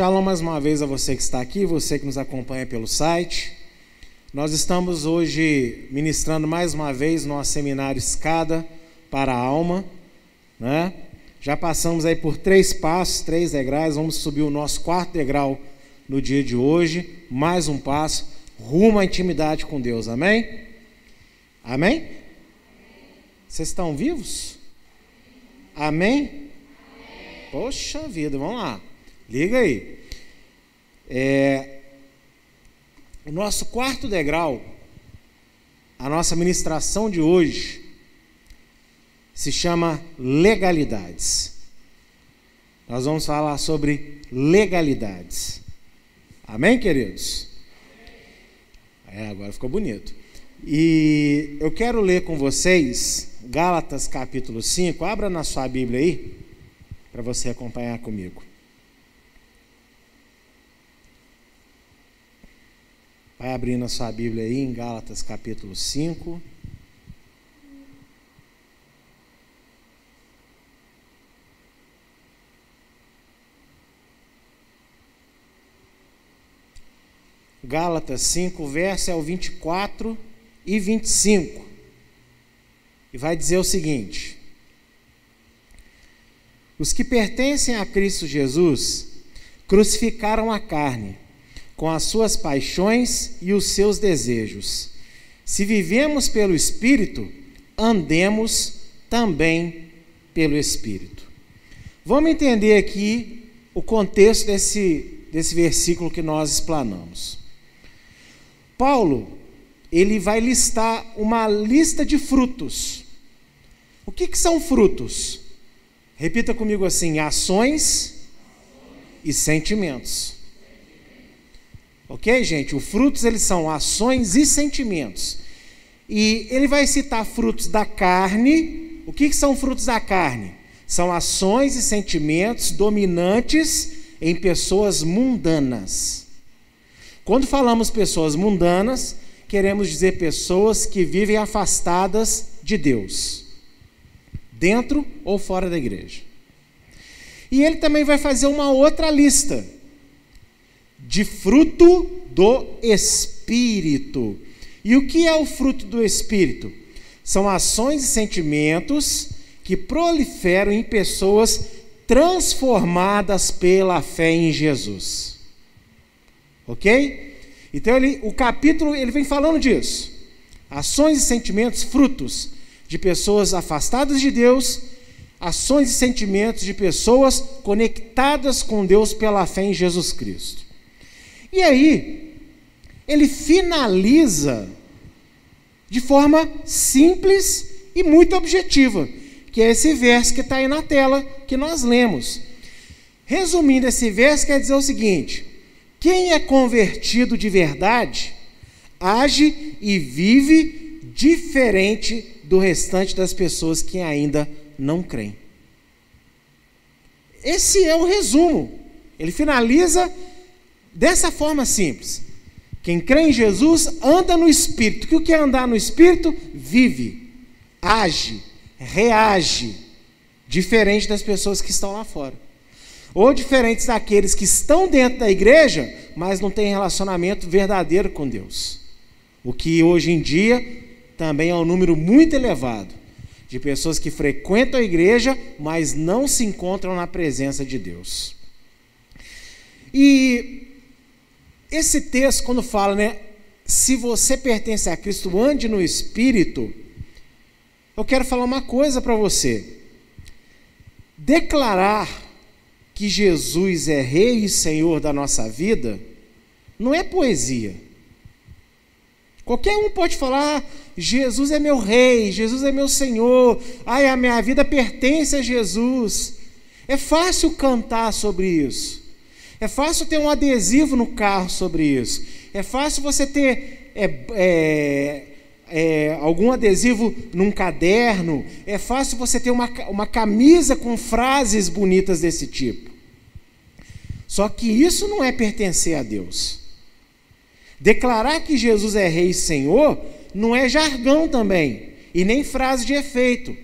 Shalom mais uma vez a você que está aqui, você que nos acompanha pelo site. Nós estamos hoje ministrando mais uma vez nosso seminário Escada para a Alma, né? Já passamos aí por três passos, três degraus, vamos subir o nosso quarto degrau no dia de hoje, mais um passo rumo à intimidade com Deus. Amém? Amém? Vocês estão vivos? Amém? Poxa vida, vamos lá. Liga aí. É, o nosso quarto degrau, a nossa ministração de hoje, se chama legalidades. Nós vamos falar sobre legalidades. Amém, queridos? É, agora ficou bonito. E eu quero ler com vocês Gálatas capítulo 5. Abra na sua Bíblia aí, para você acompanhar comigo. Vai abrindo a sua Bíblia aí em Gálatas capítulo 5. Gálatas 5, verso é o 24 e 25. E vai dizer o seguinte: Os que pertencem a Cristo Jesus crucificaram a carne com as suas paixões e os seus desejos. Se vivemos pelo Espírito, andemos também pelo Espírito. Vamos entender aqui o contexto desse, desse versículo que nós explanamos. Paulo, ele vai listar uma lista de frutos. O que, que são frutos? Repita comigo assim: ações e sentimentos. Ok, gente? Os frutos eles são ações e sentimentos. E ele vai citar frutos da carne. O que, que são frutos da carne? São ações e sentimentos dominantes em pessoas mundanas. Quando falamos pessoas mundanas, queremos dizer pessoas que vivem afastadas de Deus, dentro ou fora da igreja. E ele também vai fazer uma outra lista de fruto do Espírito. E o que é o fruto do Espírito? São ações e sentimentos que proliferam em pessoas transformadas pela fé em Jesus. Ok? Então ele, o capítulo ele vem falando disso. Ações e sentimentos, frutos de pessoas afastadas de Deus, ações e sentimentos de pessoas conectadas com Deus pela fé em Jesus Cristo. E aí, ele finaliza de forma simples e muito objetiva, que é esse verso que está aí na tela que nós lemos. Resumindo, esse verso quer dizer o seguinte: quem é convertido de verdade age e vive diferente do restante das pessoas que ainda não creem. Esse é o resumo. Ele finaliza Dessa forma simples. Quem crê em Jesus anda no Espírito. O que é andar no Espírito? Vive, age, reage, diferente das pessoas que estão lá fora. Ou diferentes daqueles que estão dentro da igreja, mas não têm relacionamento verdadeiro com Deus. O que hoje em dia também é um número muito elevado de pessoas que frequentam a igreja, mas não se encontram na presença de Deus. E esse texto, quando fala, né? Se você pertence a Cristo, ande no Espírito. Eu quero falar uma coisa para você. Declarar que Jesus é Rei e Senhor da nossa vida não é poesia. Qualquer um pode falar, Jesus é meu Rei, Jesus é meu Senhor, ai, a minha vida pertence a Jesus. É fácil cantar sobre isso. É fácil ter um adesivo no carro sobre isso. É fácil você ter é, é, é, algum adesivo num caderno. É fácil você ter uma, uma camisa com frases bonitas desse tipo. Só que isso não é pertencer a Deus. Declarar que Jesus é Rei e Senhor não é jargão também, e nem frase de efeito.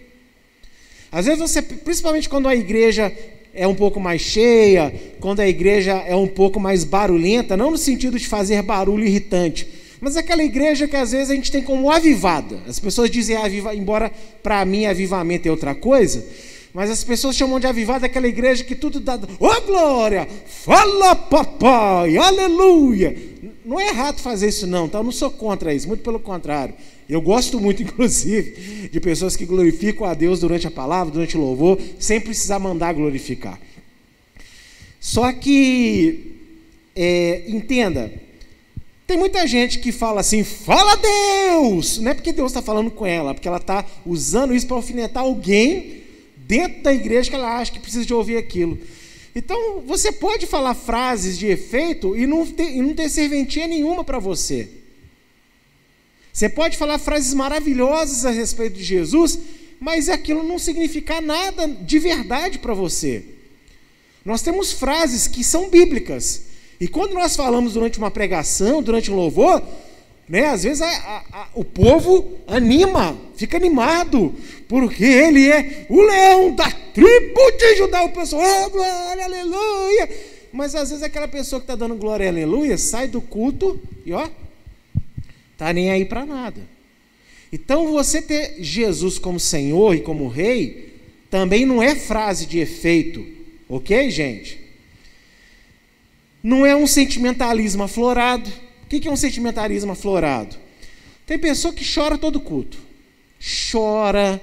Às vezes você, principalmente quando a igreja é um pouco mais cheia, quando a igreja é um pouco mais barulhenta, não no sentido de fazer barulho irritante, mas aquela igreja que às vezes a gente tem como avivada. As pessoas dizem aviva, embora para mim avivamento é outra coisa, mas as pessoas chamam de avivada aquela igreja que tudo dá. Ô oh, glória! Fala papai! Aleluia! Não é errado fazer isso, não, tá? Eu não sou contra isso, muito pelo contrário. Eu gosto muito, inclusive, de pessoas que glorificam a Deus durante a palavra, durante o louvor, sem precisar mandar glorificar. Só que, é, entenda, tem muita gente que fala assim, fala Deus! Não é porque Deus está falando com ela, porque ela está usando isso para alfinetar alguém dentro da igreja que ela acha que precisa de ouvir aquilo. Então, você pode falar frases de efeito e não ter, e não ter serventia nenhuma para você. Você pode falar frases maravilhosas a respeito de Jesus, mas aquilo não significar nada de verdade para você. Nós temos frases que são bíblicas. E quando nós falamos durante uma pregação, durante um louvor, né, às vezes a, a, a, o povo anima, fica animado, porque ele é o leão da tribo de Judá. O pessoal, oh, glória, aleluia. Mas às vezes aquela pessoa que está dando glória, aleluia, sai do culto e ó, tá nem aí para nada. Então você ter Jesus como Senhor e como Rei também não é frase de efeito, ok, gente? Não é um sentimentalismo aflorado. O que é um sentimentalismo aflorado? Tem pessoa que chora todo culto. Chora,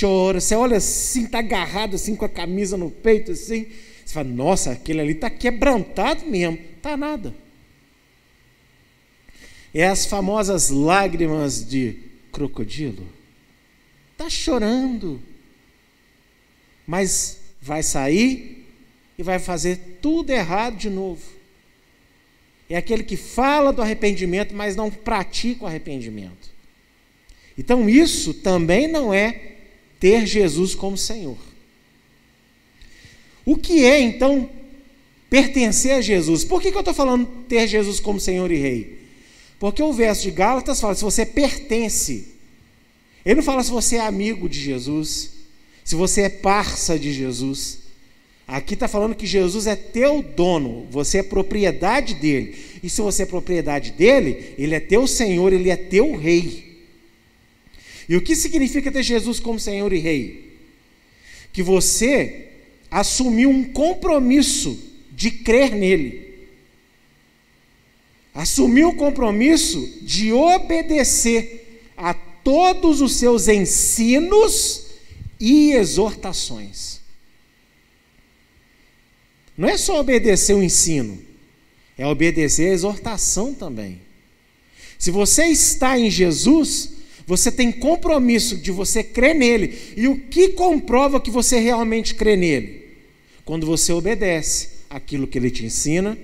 chora. Você olha assim, está agarrado assim com a camisa no peito, assim. Você fala, nossa, aquele ali está quebrantado mesmo. Está nada. É as famosas lágrimas de crocodilo. Está chorando. Mas vai sair e vai fazer tudo errado de novo. É aquele que fala do arrependimento, mas não pratica o arrependimento. Então, isso também não é ter Jesus como Senhor. O que é, então, pertencer a Jesus? Por que, que eu estou falando ter Jesus como Senhor e Rei? Porque o verso de Gálatas fala: se você pertence, ele não fala se você é amigo de Jesus, se você é parça de Jesus. Aqui está falando que Jesus é teu dono, você é propriedade dele. E se você é propriedade dele, ele é teu Senhor, ele é teu Rei. E o que significa ter Jesus como Senhor e Rei? Que você assumiu um compromisso de crer nele. Assumiu o compromisso de obedecer a todos os seus ensinos e exortações. Não é só obedecer o ensino, é obedecer a exortação também. Se você está em Jesus, você tem compromisso de você crer nele. E o que comprova que você realmente crê nele? Quando você obedece aquilo que ele te ensina,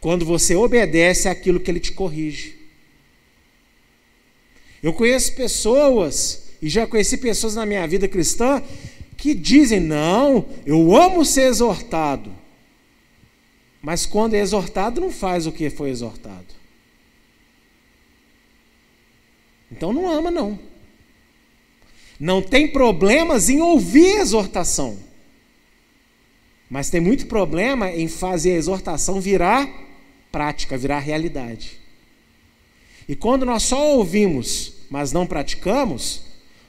quando você obedece aquilo que ele te corrige. Eu conheço pessoas, e já conheci pessoas na minha vida cristã, que dizem: não, eu amo ser exortado. Mas quando é exortado, não faz o que foi exortado. Então não ama, não. Não tem problemas em ouvir exortação. Mas tem muito problema em fazer a exortação virar prática, virar realidade. E quando nós só ouvimos, mas não praticamos,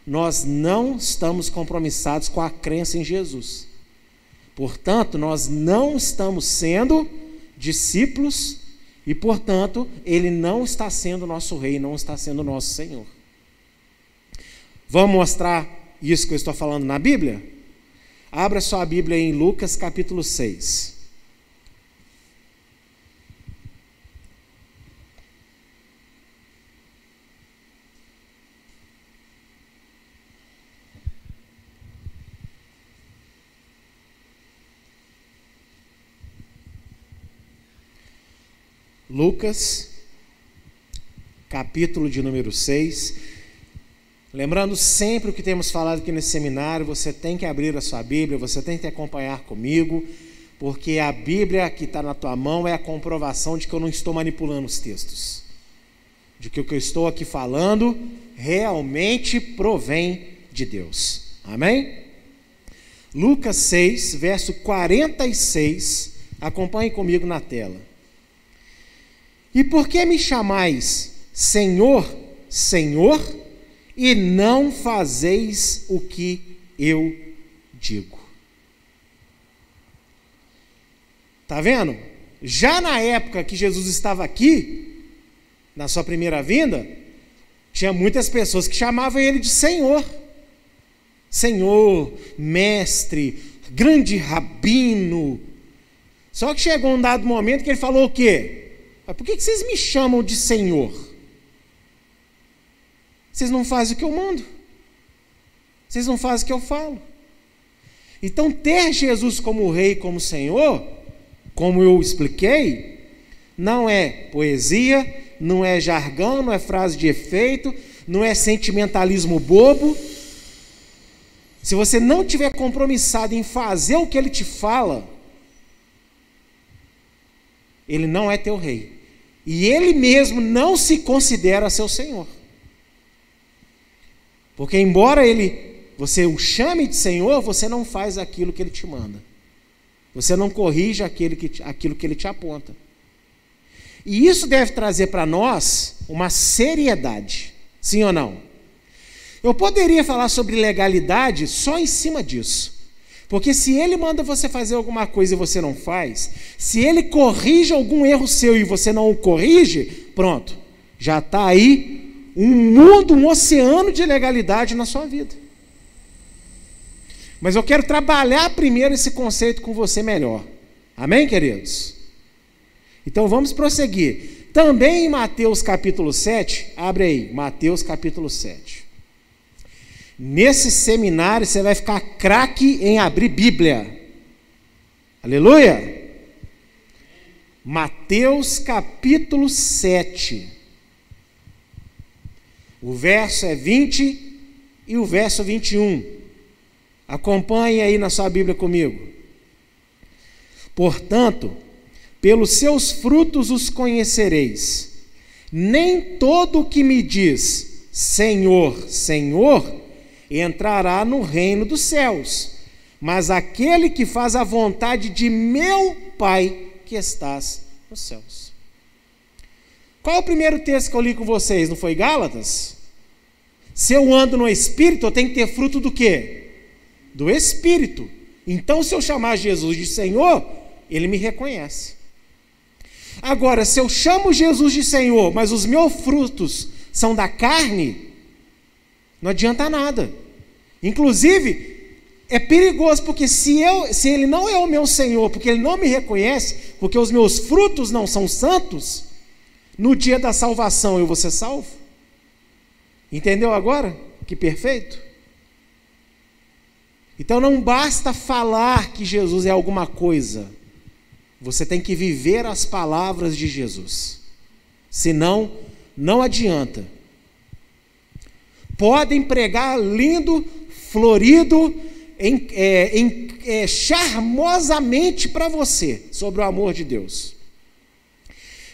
nós não estamos compromissados com a crença em Jesus. Portanto, nós não estamos sendo discípulos e, portanto, ele não está sendo nosso rei, não está sendo nosso Senhor. Vamos mostrar isso que eu estou falando na Bíblia? Abra sua Bíblia em Lucas capítulo 6. Lucas, capítulo de número 6. Lembrando sempre o que temos falado aqui nesse seminário, você tem que abrir a sua Bíblia, você tem que acompanhar comigo, porque a Bíblia que está na tua mão é a comprovação de que eu não estou manipulando os textos, de que o que eu estou aqui falando realmente provém de Deus. Amém? Lucas 6, verso 46. Acompanhe comigo na tela. E por que me chamais Senhor, Senhor, e não fazeis o que eu digo? Tá vendo? Já na época que Jesus estava aqui, na sua primeira vinda, tinha muitas pessoas que chamavam ele de Senhor. Senhor, mestre, grande rabino. Só que chegou um dado momento que ele falou o quê? Por que vocês me chamam de Senhor? Vocês não fazem o que eu mando. Vocês não fazem o que eu falo. Então, ter Jesus como Rei, como Senhor, como eu expliquei, não é poesia, não é jargão, não é frase de efeito, não é sentimentalismo bobo. Se você não tiver compromissado em fazer o que ele te fala, ele não é teu rei. E ele mesmo não se considera seu senhor. Porque embora ele você o chame de senhor, você não faz aquilo que ele te manda. Você não corrige aquele que, aquilo que ele te aponta. E isso deve trazer para nós uma seriedade, sim ou não? Eu poderia falar sobre legalidade só em cima disso. Porque se ele manda você fazer alguma coisa e você não faz, se ele corrige algum erro seu e você não o corrige, pronto, já está aí um mundo, um oceano de legalidade na sua vida. Mas eu quero trabalhar primeiro esse conceito com você melhor. Amém, queridos? Então vamos prosseguir. Também em Mateus capítulo 7, abre aí, Mateus capítulo 7. Nesse seminário você vai ficar craque em abrir Bíblia. Aleluia! Mateus capítulo 7. O verso é 20 e o verso 21. Acompanhe aí na sua Bíblia comigo. Portanto, pelos seus frutos os conhecereis. Nem todo o que me diz Senhor, Senhor, entrará no reino dos céus, mas aquele que faz a vontade de meu Pai que estás nos céus. Qual o primeiro texto que eu li com vocês? Não foi Gálatas? Se eu ando no Espírito, eu tenho que ter fruto do quê? Do Espírito. Então, se eu chamar Jesus de Senhor, ele me reconhece. Agora, se eu chamo Jesus de Senhor, mas os meus frutos são da carne, não adianta nada. Inclusive, é perigoso, porque se, eu, se ele não é o meu Senhor, porque ele não me reconhece, porque os meus frutos não são santos, no dia da salvação eu vou ser salvo? Entendeu agora? Que perfeito? Então não basta falar que Jesus é alguma coisa. Você tem que viver as palavras de Jesus. Senão, não adianta. Podem pregar lindo, florido, em, é, em, é, charmosamente para você sobre o amor de Deus.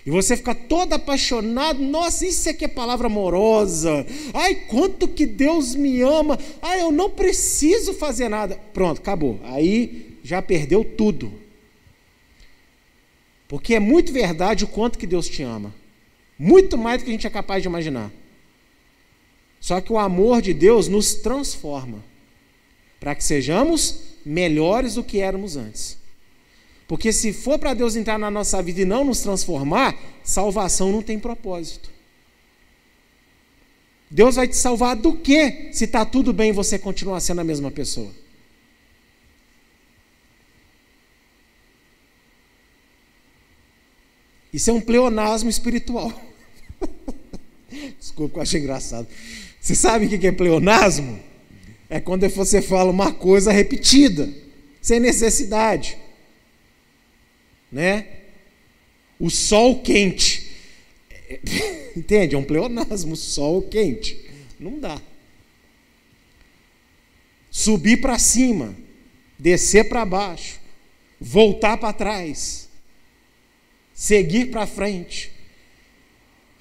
E você fica todo apaixonado, nossa, isso aqui é palavra amorosa. Ai, quanto que Deus me ama. Ai, eu não preciso fazer nada. Pronto, acabou. Aí já perdeu tudo. Porque é muito verdade o quanto que Deus te ama. Muito mais do que a gente é capaz de imaginar. Só que o amor de Deus nos transforma para que sejamos melhores do que éramos antes. Porque se for para Deus entrar na nossa vida e não nos transformar, salvação não tem propósito. Deus vai te salvar do que se está tudo bem você continuar sendo a mesma pessoa? Isso é um pleonasmo espiritual. Desculpa, eu achei engraçado. Você sabe o que é pleonasmo? É quando você fala uma coisa repetida, sem necessidade. Né? O sol quente. Entende? É um pleonasmo, sol quente. Não dá. Subir para cima, descer para baixo, voltar para trás seguir para frente.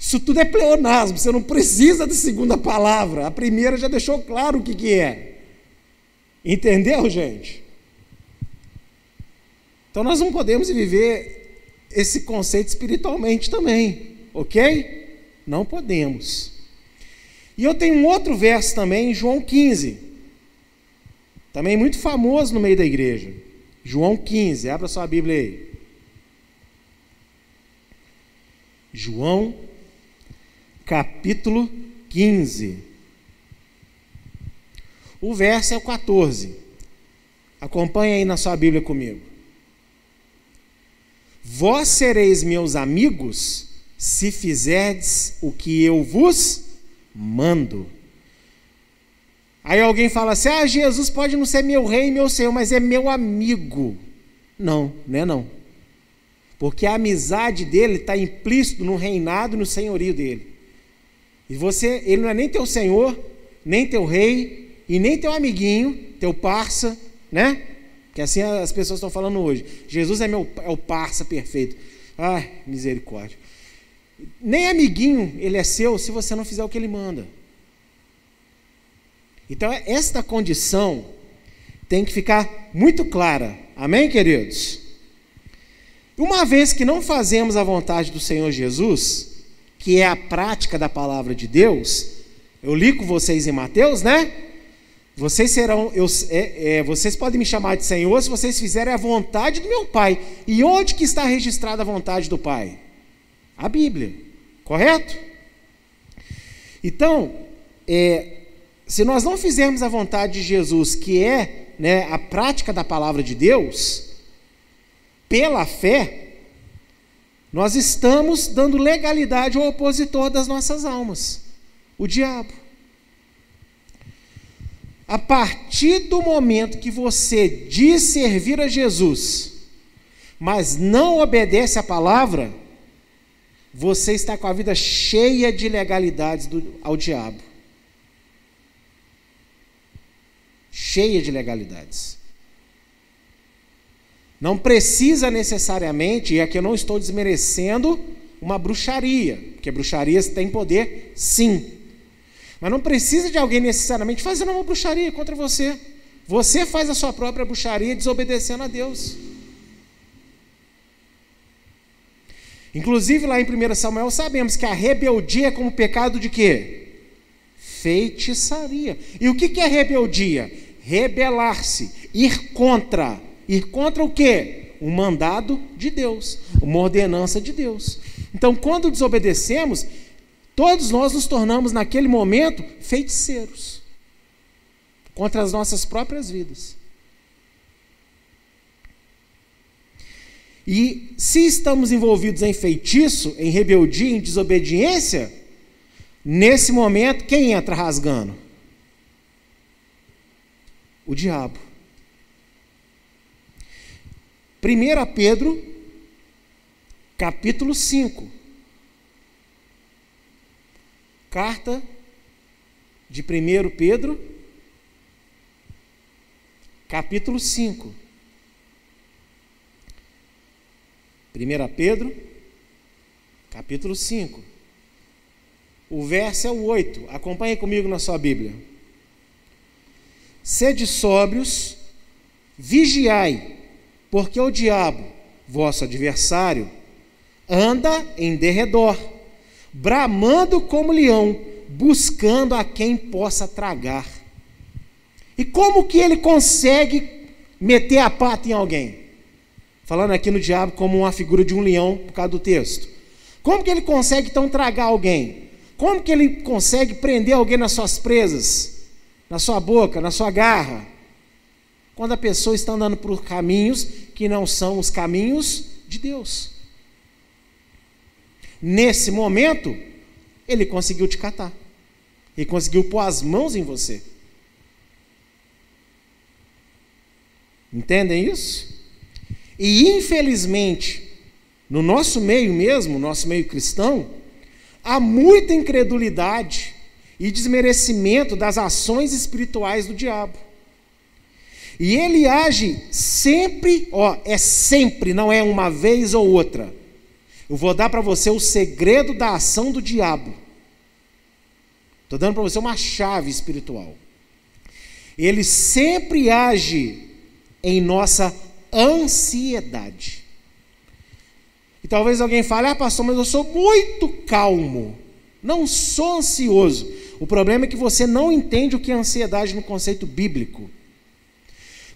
Isso tudo é pleonasmo, você não precisa de segunda palavra. A primeira já deixou claro o que, que é. Entendeu, gente? Então nós não podemos viver esse conceito espiritualmente também, ok? Não podemos. E eu tenho um outro verso também, em João 15, também muito famoso no meio da igreja. João 15, abra sua Bíblia aí. João, capítulo 15. O verso é o 14. Acompanhe aí na sua Bíblia comigo. Vós sereis meus amigos se fizerdes o que eu vos mando. Aí alguém fala assim: ah, Jesus pode não ser meu rei, meu senhor, mas é meu amigo. Não, não é não. Porque a amizade dele está implícito no reinado e no senhorio dele. E você, ele não é nem teu senhor, nem teu rei, e nem teu amiguinho, teu parça, né? Que assim as pessoas estão falando hoje. Jesus é, meu, é o parça perfeito. Ai, misericórdia. Nem amiguinho ele é seu se você não fizer o que ele manda. Então, esta condição tem que ficar muito clara. Amém, queridos? Uma vez que não fazemos a vontade do Senhor Jesus, que é a prática da palavra de Deus, eu li com vocês em Mateus, né? Vocês serão, eu, é, é, vocês podem me chamar de Senhor se vocês fizerem a vontade do meu Pai. E onde que está registrada a vontade do Pai? A Bíblia, correto? Então, é, se nós não fizermos a vontade de Jesus, que é né, a prática da palavra de Deus, pela fé, nós estamos dando legalidade ao opositor das nossas almas, o diabo. A partir do momento que você diz servir a Jesus, mas não obedece à palavra, você está com a vida cheia de legalidades do, ao diabo. Cheia de legalidades. Não precisa necessariamente, e aqui eu não estou desmerecendo uma bruxaria, porque bruxarias têm poder, sim. Mas não precisa de alguém necessariamente fazendo uma bruxaria contra você. Você faz a sua própria bruxaria desobedecendo a Deus. Inclusive lá em 1 Samuel sabemos que a rebeldia é como pecado de quê? Feitiçaria. E o que é rebeldia? Rebelar-se, ir contra Ir contra o quê? Um mandado de Deus, uma ordenança de Deus. Então, quando desobedecemos, todos nós nos tornamos, naquele momento, feiticeiros contra as nossas próprias vidas. E se estamos envolvidos em feitiço, em rebeldia, em desobediência, nesse momento, quem entra rasgando? O diabo. 1 Pedro, capítulo 5. Carta de 1 Pedro, capítulo 5. 1 Pedro, capítulo 5. O verso é o 8. Acompanhe comigo na sua Bíblia. Sede sóbrios, vigiai porque o diabo, vosso adversário, anda em derredor, bramando como leão, buscando a quem possa tragar. E como que ele consegue meter a pata em alguém? Falando aqui no diabo como uma figura de um leão por causa do texto. Como que ele consegue então tragar alguém? Como que ele consegue prender alguém nas suas presas? Na sua boca, na sua garra? Quando a pessoa está andando por caminhos que não são os caminhos de Deus. Nesse momento, ele conseguiu te catar. Ele conseguiu pôr as mãos em você. Entendem isso? E infelizmente, no nosso meio mesmo, nosso meio cristão, há muita incredulidade e desmerecimento das ações espirituais do diabo. E ele age sempre, ó, é sempre, não é uma vez ou outra. Eu vou dar para você o segredo da ação do diabo. Estou dando para você uma chave espiritual. Ele sempre age em nossa ansiedade. E talvez alguém fale: ah, pastor, mas eu sou muito calmo. Não sou ansioso. O problema é que você não entende o que é ansiedade no conceito bíblico.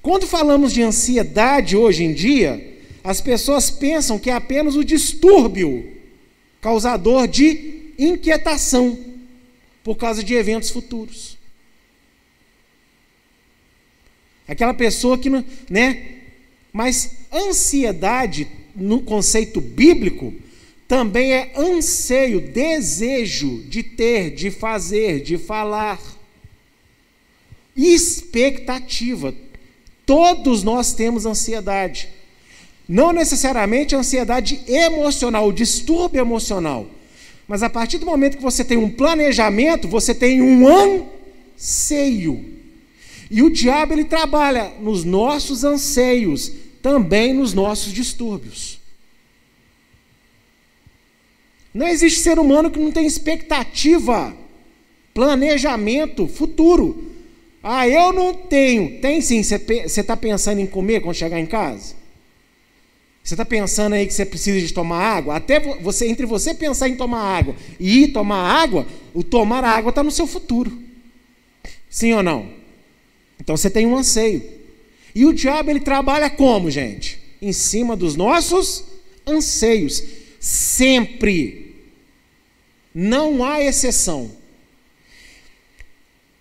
Quando falamos de ansiedade hoje em dia, as pessoas pensam que é apenas o distúrbio causador de inquietação por causa de eventos futuros. Aquela pessoa que né? Mas ansiedade no conceito bíblico também é anseio, desejo de ter, de fazer, de falar. Expectativa. Todos nós temos ansiedade. Não necessariamente ansiedade emocional, distúrbio emocional. Mas a partir do momento que você tem um planejamento, você tem um anseio. E o diabo ele trabalha nos nossos anseios, também nos nossos distúrbios. Não existe ser humano que não tem expectativa, planejamento futuro. Ah, eu não tenho. Tem sim. Você está pensando em comer quando chegar em casa? Você está pensando aí que você precisa de tomar água? Até você, entre você pensar em tomar água e ir tomar água, o tomar água está no seu futuro. Sim ou não? Então você tem um anseio. E o diabo ele trabalha como, gente? Em cima dos nossos anseios. Sempre. Não há exceção.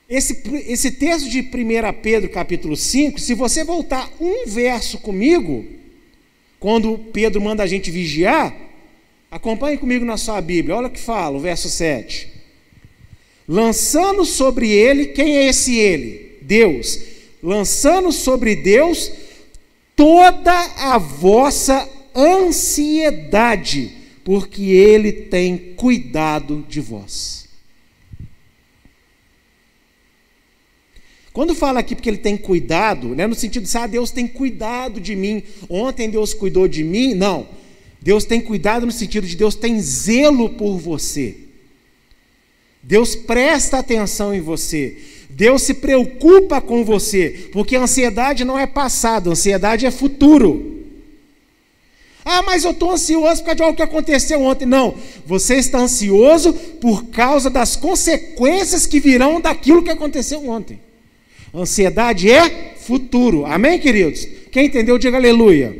Esse, esse texto de 1 Pedro, capítulo 5, se você voltar um verso comigo, quando Pedro manda a gente vigiar, acompanhe comigo na sua Bíblia, olha o que fala, o verso 7. Lançando sobre ele, quem é esse ele? Deus. Lançando sobre Deus toda a vossa ansiedade porque ele tem cuidado de vós. Quando fala aqui porque ele tem cuidado, né, no sentido de, ah, Deus tem cuidado de mim, ontem Deus cuidou de mim, não. Deus tem cuidado no sentido de Deus tem zelo por você. Deus presta atenção em você. Deus se preocupa com você, porque a ansiedade não é passado, a ansiedade é futuro. Ah, mas eu estou ansioso por causa de algo que aconteceu ontem. Não, você está ansioso por causa das consequências que virão daquilo que aconteceu ontem. Ansiedade é futuro. Amém, queridos? Quem entendeu, diga aleluia.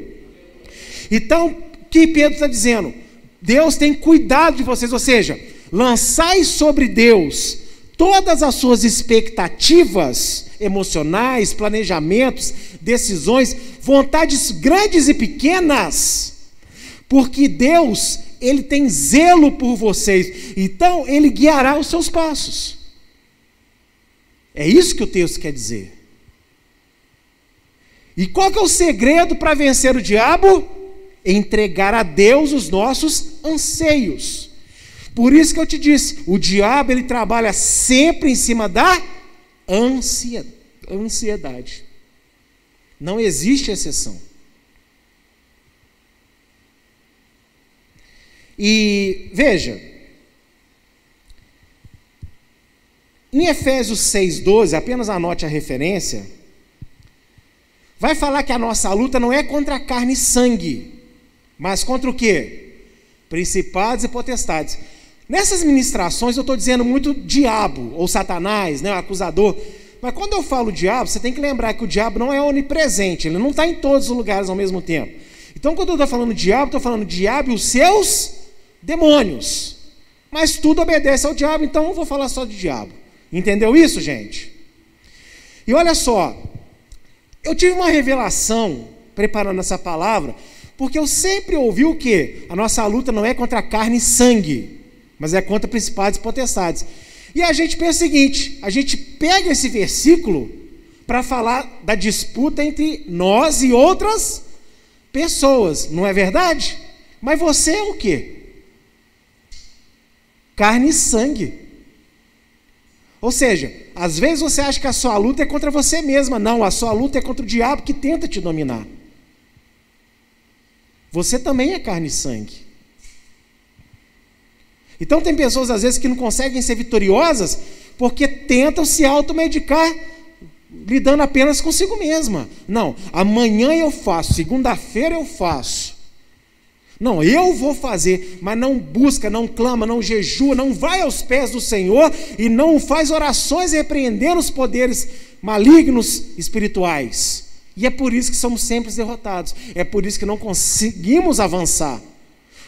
Então, o que Pedro está dizendo? Deus tem cuidado de vocês, ou seja, lançai sobre Deus todas as suas expectativas emocionais, planejamentos, decisões, vontades grandes e pequenas porque Deus, ele tem zelo por vocês, então ele guiará os seus passos. É isso que o texto quer dizer. E qual que é o segredo para vencer o diabo? Entregar a Deus os nossos anseios. Por isso que eu te disse, o diabo ele trabalha sempre em cima da ansiedade. Não existe exceção. E veja, em Efésios 6,12, apenas anote a referência, vai falar que a nossa luta não é contra carne e sangue, mas contra o quê? Principados e potestades. Nessas ministrações eu estou dizendo muito diabo, ou satanás, né, o acusador. Mas quando eu falo diabo, você tem que lembrar que o diabo não é onipresente, ele não está em todos os lugares ao mesmo tempo. Então, quando eu estou falando diabo, estou falando diabo e os seus demônios. Mas tudo obedece ao diabo, então eu vou falar só de diabo. Entendeu isso, gente? E olha só, eu tive uma revelação preparando essa palavra, porque eu sempre ouvi o que? A nossa luta não é contra carne e sangue, mas é contra principados e potestades. E a gente pensa o seguinte: a gente pega esse versículo para falar da disputa entre nós e outras pessoas, não é verdade? Mas você é o quê? carne e sangue. Ou seja, às vezes você acha que a sua luta é contra você mesma. Não, a sua luta é contra o diabo que tenta te dominar. Você também é carne e sangue. Então tem pessoas às vezes que não conseguem ser vitoriosas porque tentam se automedicar lidando apenas consigo mesma. Não, amanhã eu faço, segunda-feira eu faço. Não, eu vou fazer, mas não busca, não clama, não jejua, não vai aos pés do Senhor e não faz orações repreendendo os poderes malignos espirituais. E é por isso que somos sempre derrotados. É por isso que não conseguimos avançar.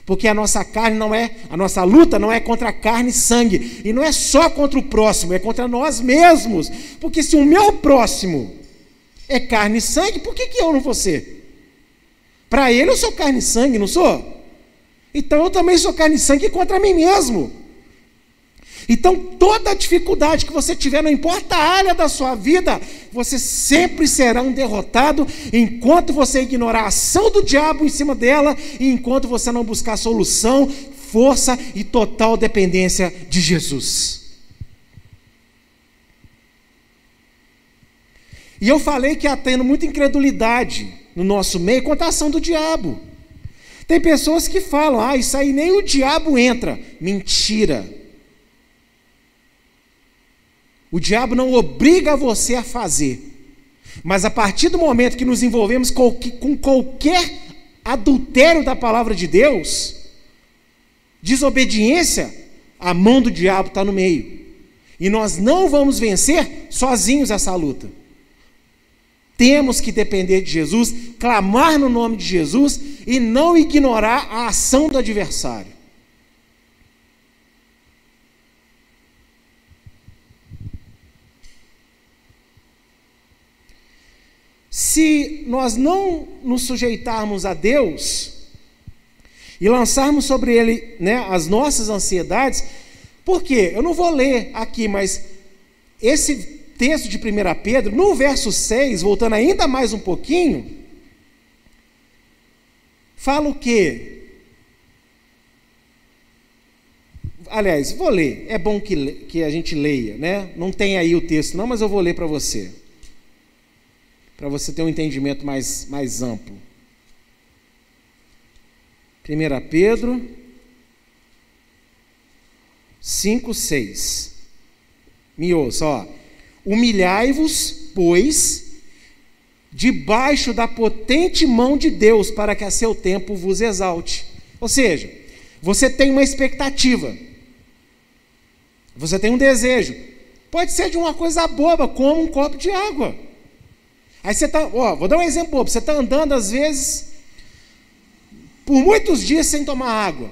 Porque a nossa carne não é, a nossa luta não é contra a carne e sangue, e não é só contra o próximo, é contra nós mesmos. Porque se o meu próximo é carne e sangue, por que, que eu não vou ser? Para ele eu sou carne e sangue, não sou? Então eu também sou carne e sangue contra mim mesmo. Então, toda dificuldade que você tiver, não importa a área da sua vida, você sempre será um derrotado enquanto você ignorar a ação do diabo em cima dela e enquanto você não buscar solução, força e total dependência de Jesus. E eu falei que há tendo muita incredulidade no nosso meio quanto à ação do diabo. Tem pessoas que falam, ah, isso aí nem o diabo entra. Mentira. O diabo não obriga você a fazer. Mas a partir do momento que nos envolvemos com qualquer adultério da palavra de Deus, desobediência, a mão do diabo está no meio. E nós não vamos vencer sozinhos essa luta. Temos que depender de Jesus, clamar no nome de Jesus e não ignorar a ação do adversário. Se nós não nos sujeitarmos a Deus e lançarmos sobre Ele né, as nossas ansiedades, por quê? Eu não vou ler aqui, mas esse texto de 1 Pedro, no verso 6, voltando ainda mais um pouquinho, fala o quê? Aliás, vou ler, é bom que, que a gente leia, né? Não tem aí o texto, não, mas eu vou ler para você, para você ter um entendimento mais, mais amplo. 1 Pedro 5, 6. Me ouça, ó. Humilhai-vos, pois, debaixo da potente mão de Deus, para que a seu tempo vos exalte. Ou seja, você tem uma expectativa, você tem um desejo. Pode ser de uma coisa boba, como um copo de água. Aí você está, ó, vou dar um exemplo bobo. Você está andando às vezes por muitos dias sem tomar água.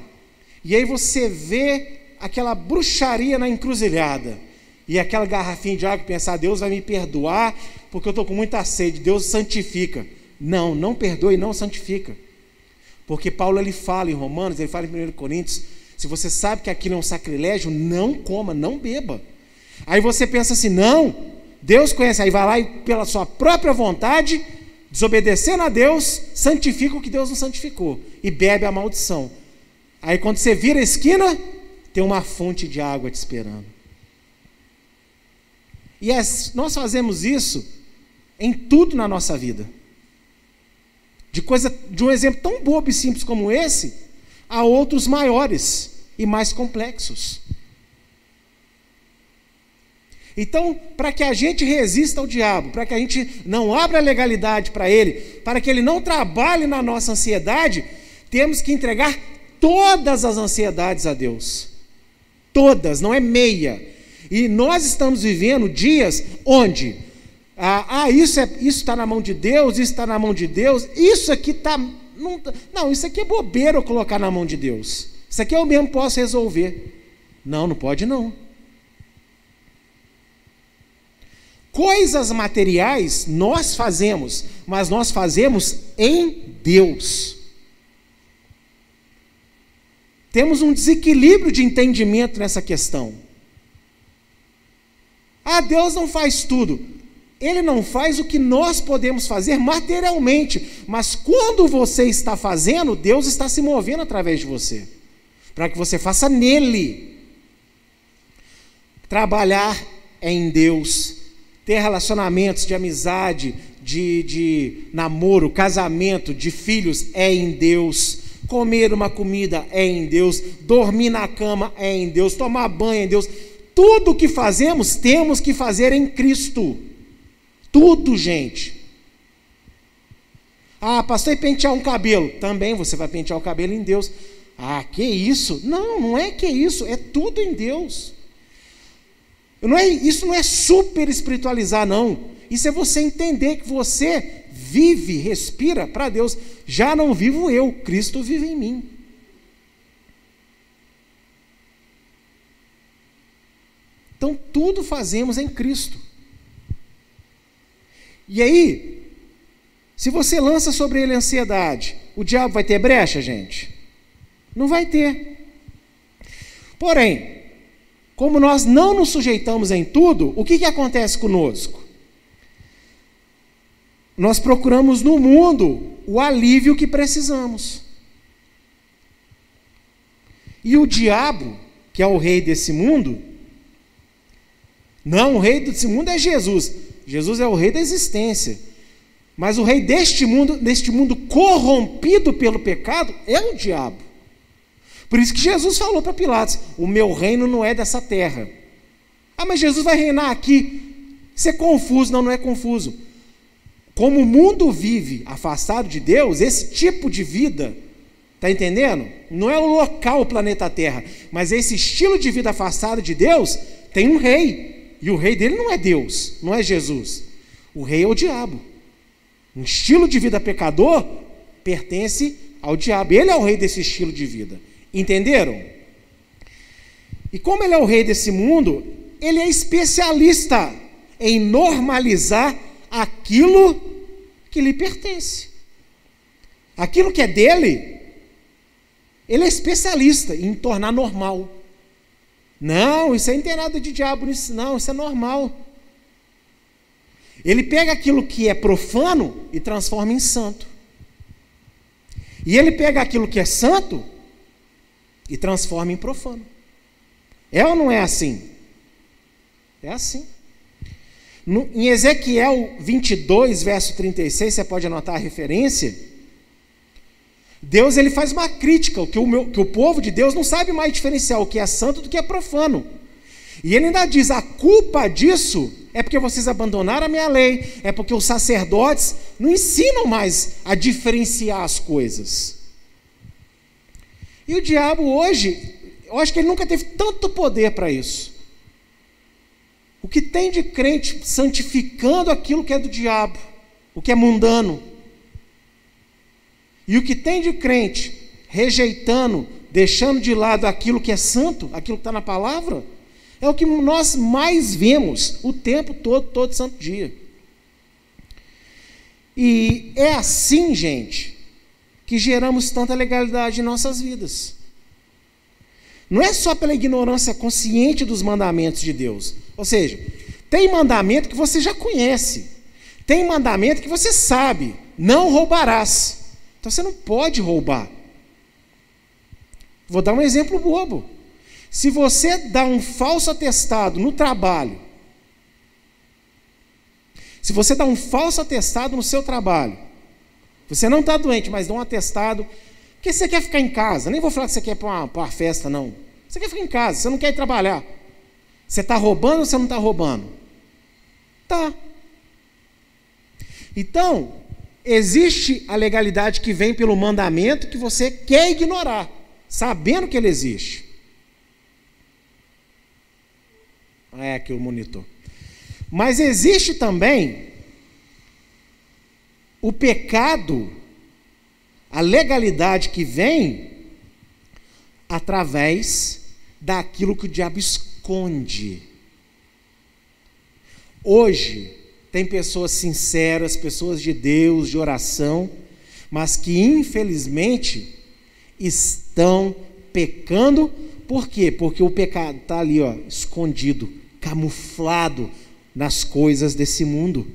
E aí você vê aquela bruxaria na encruzilhada e aquela garrafinha de água pensar, Deus vai me perdoar porque eu estou com muita sede, Deus santifica. Não, não perdoe, não santifica. Porque Paulo ele fala em Romanos, ele fala em 1 Coríntios, se você sabe que aquilo é um sacrilégio, não coma, não beba. Aí você pensa assim, não, Deus conhece, aí vai lá e pela sua própria vontade, desobedecendo a Deus, santifica o que Deus não santificou e bebe a maldição. Aí quando você vira a esquina, tem uma fonte de água te esperando. E é, nós fazemos isso em tudo na nossa vida. De coisa, de um exemplo tão bobo e simples como esse, a outros maiores e mais complexos. Então, para que a gente resista ao diabo, para que a gente não abra legalidade para ele, para que ele não trabalhe na nossa ansiedade, temos que entregar todas as ansiedades a Deus. Todas, não é meia. E nós estamos vivendo dias onde, ah, ah isso está isso tá na mão de Deus, isso está na mão de Deus, isso aqui está. Não, não, isso aqui é bobeira eu colocar na mão de Deus. Isso aqui eu mesmo posso resolver. Não, não pode não. Coisas materiais nós fazemos, mas nós fazemos em Deus. Temos um desequilíbrio de entendimento nessa questão. Ah, Deus não faz tudo. Ele não faz o que nós podemos fazer materialmente, mas quando você está fazendo, Deus está se movendo através de você, para que você faça nele. Trabalhar é em Deus, ter relacionamentos de amizade, de, de namoro, casamento, de filhos é em Deus. Comer uma comida é em Deus, dormir na cama é em Deus, tomar banho é em Deus. Tudo o que fazemos, temos que fazer em Cristo. tudo, gente. Ah, pastor, e pentear um cabelo? Também você vai pentear o cabelo em Deus. Ah, que isso? Não, não é que isso, é tudo em Deus. Não é, isso não é super espiritualizar, não. Isso é você entender que você vive, respira para Deus. Já não vivo eu, Cristo vive em mim. Então, tudo fazemos em Cristo. E aí, se você lança sobre ele ansiedade, o diabo vai ter brecha, gente? Não vai ter. Porém, como nós não nos sujeitamos em tudo, o que, que acontece conosco? Nós procuramos no mundo o alívio que precisamos. E o diabo, que é o rei desse mundo, não, o rei desse mundo é Jesus. Jesus é o rei da existência. Mas o rei deste mundo, deste mundo corrompido pelo pecado, é o diabo. Por isso que Jesus falou para Pilatos: O meu reino não é dessa terra. Ah, mas Jesus vai reinar aqui. Isso é confuso. Não, não é confuso. Como o mundo vive afastado de Deus, esse tipo de vida, tá entendendo? Não é o local, o planeta Terra, mas esse estilo de vida afastado de Deus tem um rei. E o rei dele não é Deus, não é Jesus. O rei é o diabo. Um estilo de vida pecador pertence ao diabo. Ele é o rei desse estilo de vida. Entenderam? E como ele é o rei desse mundo, ele é especialista em normalizar aquilo que lhe pertence. Aquilo que é dele, ele é especialista em tornar normal. Não, isso aí não tem nada de diabo nisso, não, isso é normal. Ele pega aquilo que é profano e transforma em santo. E ele pega aquilo que é santo e transforma em profano. É ou não é assim? É assim. No, em Ezequiel 22, verso 36, você pode anotar a referência. Deus ele faz uma crítica, que o, meu, que o povo de Deus não sabe mais diferenciar o que é santo do que é profano. E ele ainda diz: a culpa disso é porque vocês abandonaram a minha lei, é porque os sacerdotes não ensinam mais a diferenciar as coisas. E o diabo hoje, eu acho que ele nunca teve tanto poder para isso. O que tem de crente santificando aquilo que é do diabo, o que é mundano. E o que tem de crente rejeitando, deixando de lado aquilo que é santo, aquilo que está na palavra, é o que nós mais vemos o tempo todo, todo santo dia. E é assim, gente, que geramos tanta legalidade em nossas vidas. Não é só pela ignorância consciente dos mandamentos de Deus. Ou seja, tem mandamento que você já conhece. Tem mandamento que você sabe. Não roubarás. Então você não pode roubar. Vou dar um exemplo bobo. Se você dá um falso atestado no trabalho, se você dá um falso atestado no seu trabalho, você não está doente, mas dá um atestado porque você quer ficar em casa. Nem vou falar que você quer para uma, uma, festa, não. Você quer ficar em casa, você não quer ir trabalhar. Você está roubando ou você não está roubando? Tá. Então, existe a legalidade que vem pelo mandamento que você quer ignorar, sabendo que ele existe. É aqui o monitor. Mas existe também o pecado a legalidade que vem através daquilo que o diabo esconde. Hoje, tem pessoas sinceras, pessoas de Deus, de oração, mas que infelizmente estão pecando, por quê? Porque o pecado está ali, ó, escondido, camuflado nas coisas desse mundo.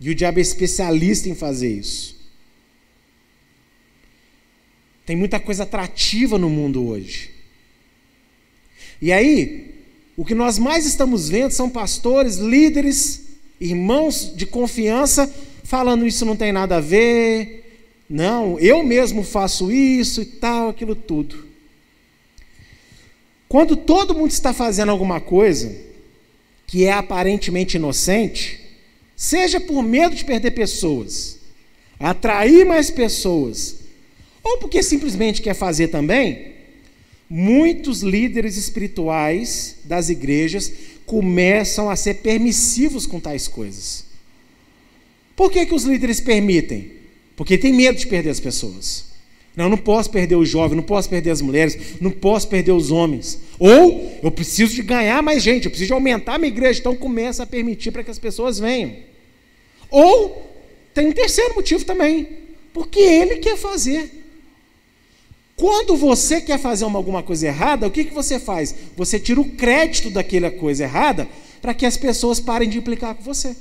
E o diabo é especialista em fazer isso. Tem muita coisa atrativa no mundo hoje. E aí, o que nós mais estamos vendo são pastores, líderes, irmãos de confiança falando isso não tem nada a ver, não, eu mesmo faço isso e tal, aquilo tudo. Quando todo mundo está fazendo alguma coisa, que é aparentemente inocente, seja por medo de perder pessoas, atrair mais pessoas, ou porque simplesmente quer fazer também, muitos líderes espirituais das igrejas começam a ser permissivos com tais coisas. Por que, que os líderes permitem? Porque tem medo de perder as pessoas. Não, não posso perder os jovens, não posso perder as mulheres, não posso perder os homens. Ou eu preciso de ganhar mais gente, eu preciso de aumentar a minha igreja, então começa a permitir para que as pessoas venham. Ou tem um terceiro motivo também, porque ele quer fazer. Quando você quer fazer uma, alguma coisa errada, o que, que você faz? Você tira o crédito daquela coisa errada para que as pessoas parem de implicar com você.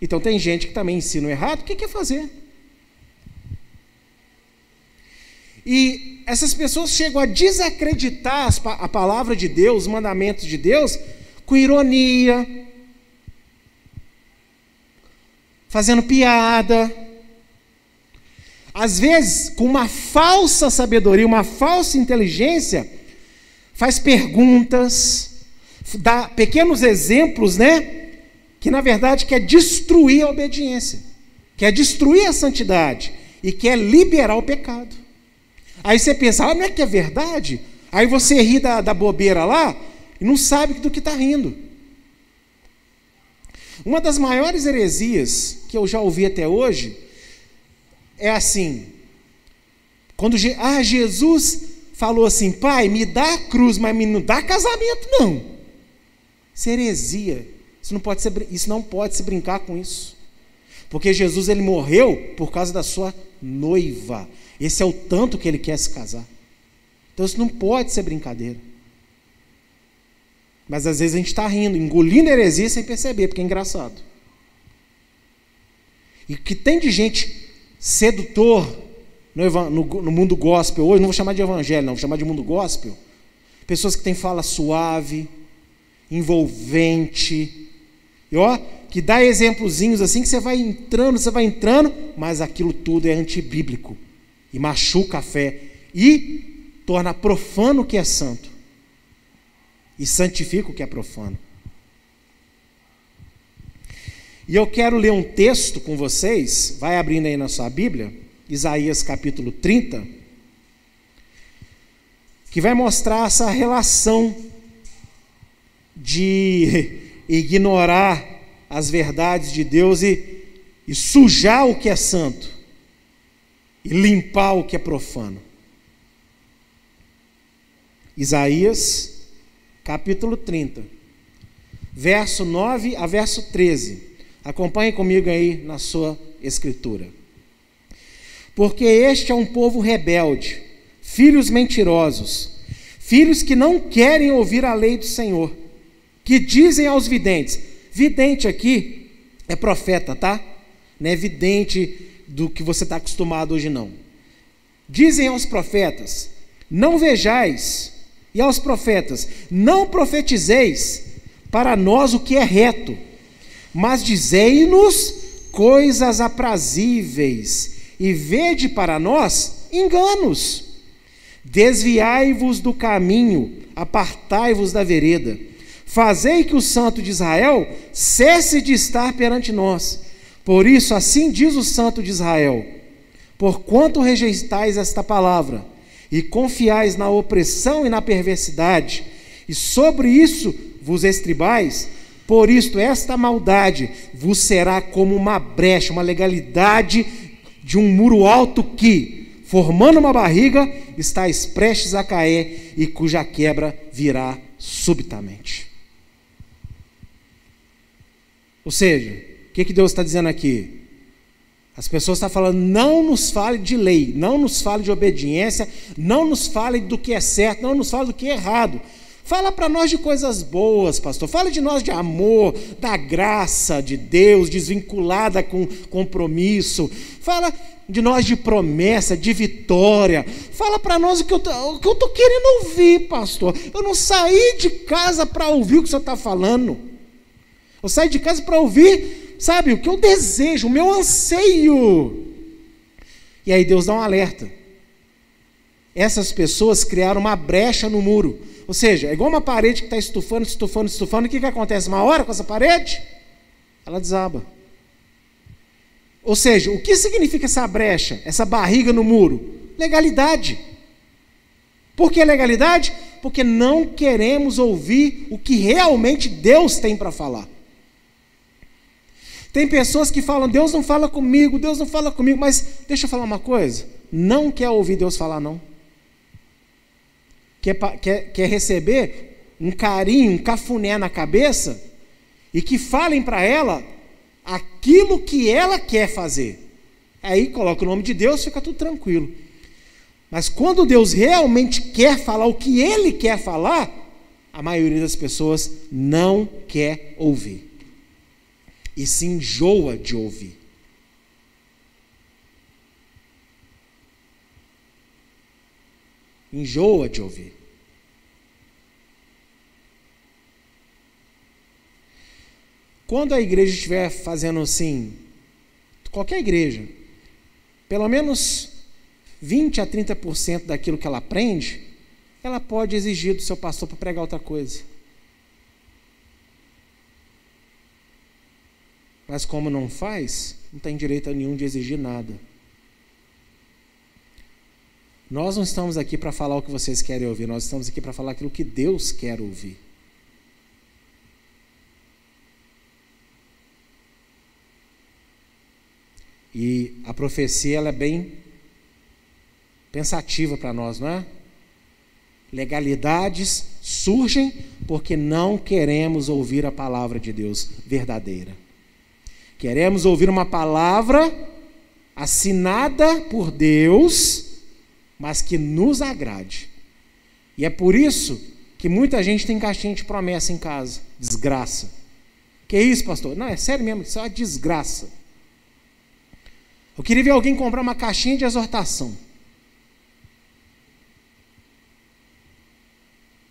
Então tem gente que também ensina o errado, o que quer fazer? E essas pessoas chegam a desacreditar a palavra de Deus, os mandamentos de Deus, com ironia, fazendo piada, às vezes, com uma falsa sabedoria, uma falsa inteligência, faz perguntas, dá pequenos exemplos, né? Que na verdade quer destruir a obediência, quer destruir a santidade e quer liberar o pecado. Aí você pensa, ah, não é que é verdade? Aí você ri da, da bobeira lá e não sabe do que está rindo. Uma das maiores heresias que eu já ouvi até hoje é assim. Quando ah, Jesus falou assim, pai, me dá a cruz, mas me não dá casamento, não. Isso é heresia. Isso não pode ser, isso não pode se brincar com isso. Porque Jesus ele morreu por causa da sua noiva. Esse é o tanto que ele quer se casar. Então isso não pode ser brincadeira. Mas às vezes a gente está rindo, engolindo heresia sem perceber, porque é engraçado. E que tem de gente sedutor no, no, no, mundo gospel. Hoje, não vou chamar de evangelho, não, vou chamar de mundo gospel. Pessoas que têm fala suave, envolvente, e ó, que dá exemplozinhos assim que você vai entrando, você vai entrando, mas aquilo tudo é antibíblico. E machuca a fé. E torna profano o que é santo. E santifica o que é profano. E eu quero ler um texto com vocês, vai abrindo aí na sua Bíblia, Isaías capítulo 30, que vai mostrar essa relação de ignorar as verdades de Deus e, e sujar o que é santo e limpar o que é profano. Isaías capítulo 30, verso 9 a verso 13. Acompanhe comigo aí na sua escritura. Porque este é um povo rebelde, filhos mentirosos, filhos que não querem ouvir a lei do Senhor, que dizem aos videntes: vidente aqui é profeta, tá? Não é vidente do que você está acostumado hoje, não. Dizem aos profetas: não vejais, e aos profetas: não profetizeis para nós o que é reto mas dizei-nos coisas aprazíveis, e vede para nós enganos. Desviai-vos do caminho, apartai-vos da vereda. Fazei que o santo de Israel cesse de estar perante nós. Por isso, assim diz o santo de Israel: Porquanto rejeitais esta palavra, e confiais na opressão e na perversidade, e sobre isso vos estribais, por isto, esta maldade vos será como uma brecha, uma legalidade de um muro alto que, formando uma barriga, está prestes a cair e cuja quebra virá subitamente. Ou seja, o que, que Deus está dizendo aqui? As pessoas estão falando, não nos fale de lei, não nos fale de obediência, não nos fale do que é certo, não nos fale do que é errado. Fala para nós de coisas boas, pastor. Fala de nós de amor, da graça de Deus, desvinculada com compromisso. Fala de nós de promessa, de vitória. Fala para nós o que eu estou querendo ouvir, pastor. Eu não saí de casa para ouvir o que o senhor está falando. Eu saí de casa para ouvir, sabe, o que eu desejo, o meu anseio. E aí Deus dá um alerta. Essas pessoas criaram uma brecha no muro. Ou seja, é igual uma parede que está estufando, estufando, estufando. O que, que acontece? Uma hora com essa parede, ela desaba. Ou seja, o que significa essa brecha, essa barriga no muro? Legalidade. Por que legalidade? Porque não queremos ouvir o que realmente Deus tem para falar. Tem pessoas que falam, Deus não fala comigo, Deus não fala comigo, mas deixa eu falar uma coisa: não quer ouvir Deus falar, não. Quer, quer, quer receber um carinho, um cafuné na cabeça e que falem para ela aquilo que ela quer fazer. Aí coloca o nome de Deus, fica tudo tranquilo. Mas quando Deus realmente quer falar o que Ele quer falar, a maioria das pessoas não quer ouvir. E se enjoa de ouvir. Enjoa de ouvir. Quando a igreja estiver fazendo assim, qualquer igreja, pelo menos 20 a 30% daquilo que ela aprende, ela pode exigir do seu pastor para pregar outra coisa. Mas como não faz, não tem direito nenhum de exigir nada. Nós não estamos aqui para falar o que vocês querem ouvir, nós estamos aqui para falar aquilo que Deus quer ouvir. E a profecia ela é bem pensativa para nós, não é? Legalidades surgem porque não queremos ouvir a palavra de Deus verdadeira. Queremos ouvir uma palavra assinada por Deus, mas que nos agrade. E é por isso que muita gente tem caixinha de promessa em casa. Desgraça. Que isso, pastor? Não, é sério mesmo, isso é uma desgraça. Eu queria ver alguém comprar uma caixinha de exortação.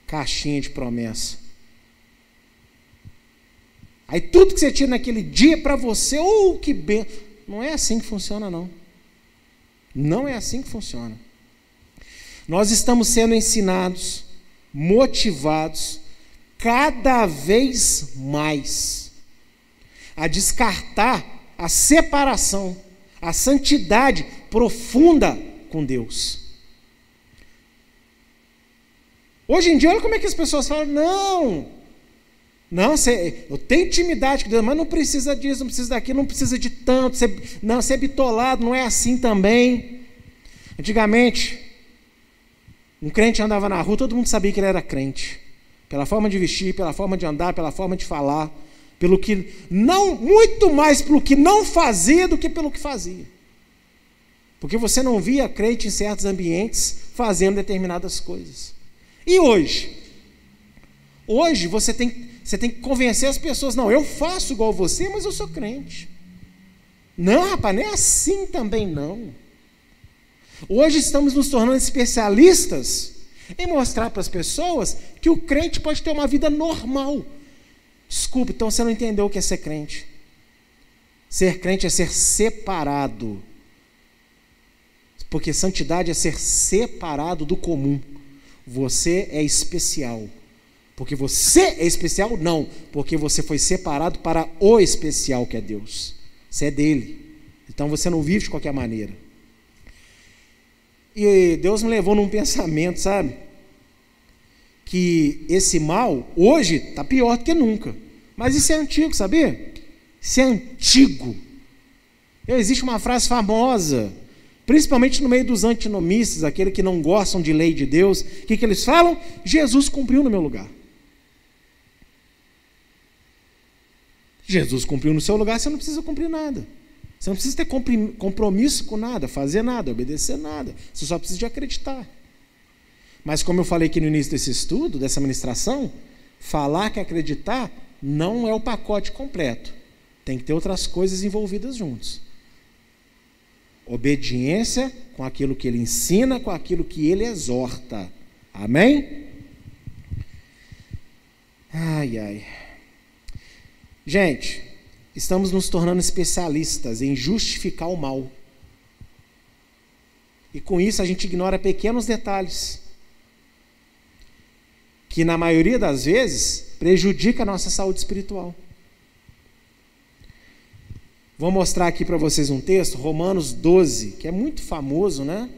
Caixinha de promessa. Aí tudo que você tira naquele dia para você, oh, que bem. Não é assim que funciona, não. Não é assim que funciona. Nós estamos sendo ensinados, motivados, cada vez mais, a descartar a separação a santidade profunda com Deus. Hoje em dia, olha como é que as pessoas falam: não, não, você, eu tenho intimidade com Deus, mas não precisa disso, não precisa daquilo, não precisa de tanto, você, não, ser é bitolado, não é assim também. Antigamente, um crente andava na rua, todo mundo sabia que ele era crente, pela forma de vestir, pela forma de andar, pela forma de falar pelo que não muito mais pelo que não fazia do que pelo que fazia. Porque você não via crente em certos ambientes fazendo determinadas coisas. E hoje? Hoje você tem, você tem que convencer as pessoas, não, eu faço igual você, mas eu sou crente. Não, rapaz, não é assim também não. Hoje estamos nos tornando especialistas em mostrar para as pessoas que o crente pode ter uma vida normal, Desculpe, então você não entendeu o que é ser crente. Ser crente é ser separado. Porque santidade é ser separado do comum. Você é especial. Porque você é especial? Não. Porque você foi separado para o especial que é Deus. Você é dele. Então você não vive de qualquer maneira. E Deus me levou num pensamento, sabe? que esse mal hoje está pior do que nunca. Mas isso é antigo, sabia? Isso é antigo. Existe uma frase famosa, principalmente no meio dos antinomistas, aqueles que não gostam de lei de Deus, o que, que eles falam? Jesus cumpriu no meu lugar. Jesus cumpriu no seu lugar, você não precisa cumprir nada. Você não precisa ter compromisso com nada, fazer nada, obedecer nada. Você só precisa de acreditar. Mas como eu falei aqui no início desse estudo, dessa ministração, falar que acreditar não é o pacote completo. Tem que ter outras coisas envolvidas juntos. Obediência com aquilo que ele ensina, com aquilo que ele exorta. Amém? Ai, ai. Gente, estamos nos tornando especialistas em justificar o mal. E com isso a gente ignora pequenos detalhes que na maioria das vezes prejudica a nossa saúde espiritual. Vou mostrar aqui para vocês um texto, Romanos 12, que é muito famoso, né?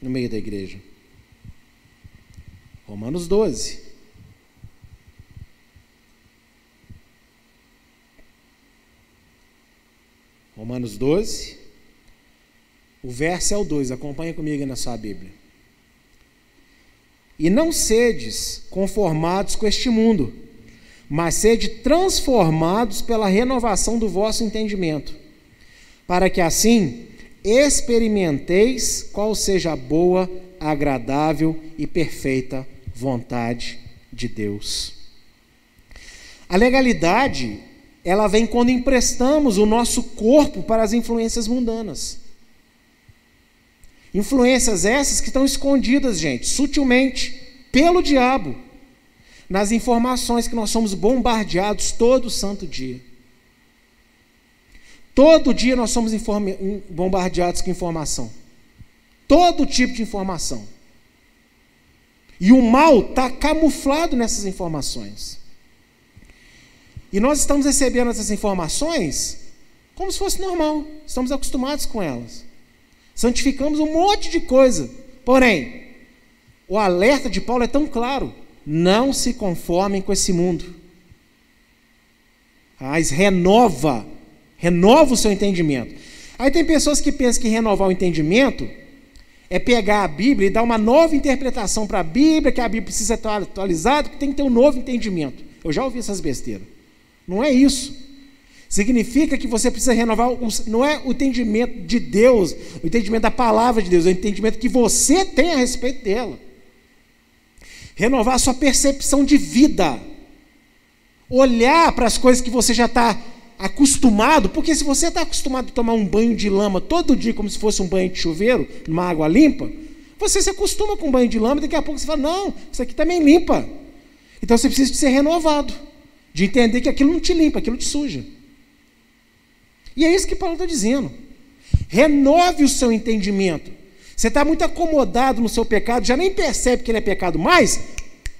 No meio da igreja. Romanos 12. Romanos 12. O verso é o 2, acompanha comigo na sua Bíblia. E não sedes conformados com este mundo, mas sede transformados pela renovação do vosso entendimento, para que assim experimenteis qual seja a boa, agradável e perfeita vontade de Deus. A legalidade, ela vem quando emprestamos o nosso corpo para as influências mundanas. Influências essas que estão escondidas, gente, sutilmente, pelo diabo, nas informações que nós somos bombardeados todo santo dia. Todo dia nós somos bombardeados com informação. Todo tipo de informação. E o mal está camuflado nessas informações. E nós estamos recebendo essas informações como se fosse normal. Estamos acostumados com elas. Santificamos um monte de coisa. Porém, o alerta de Paulo é tão claro: não se conformem com esse mundo. Mas renova, renova o seu entendimento. Aí tem pessoas que pensam que renovar o entendimento é pegar a Bíblia e dar uma nova interpretação para a Bíblia, que a Bíblia precisa estar atualizada, que tem que ter um novo entendimento. Eu já ouvi essas besteiras. Não é isso. Significa que você precisa renovar, não é o entendimento de Deus, o entendimento da palavra de Deus, é o entendimento que você tem a respeito dela. Renovar sua percepção de vida. Olhar para as coisas que você já está acostumado, porque se você está acostumado a tomar um banho de lama todo dia, como se fosse um banho de chuveiro, numa água limpa, você se acostuma com um banho de lama, daqui a pouco você fala, não, isso aqui também limpa. Então você precisa de ser renovado, de entender que aquilo não te limpa, aquilo te suja. E é isso que Paulo está dizendo. Renove o seu entendimento. Você está muito acomodado no seu pecado, já nem percebe que ele é pecado mais.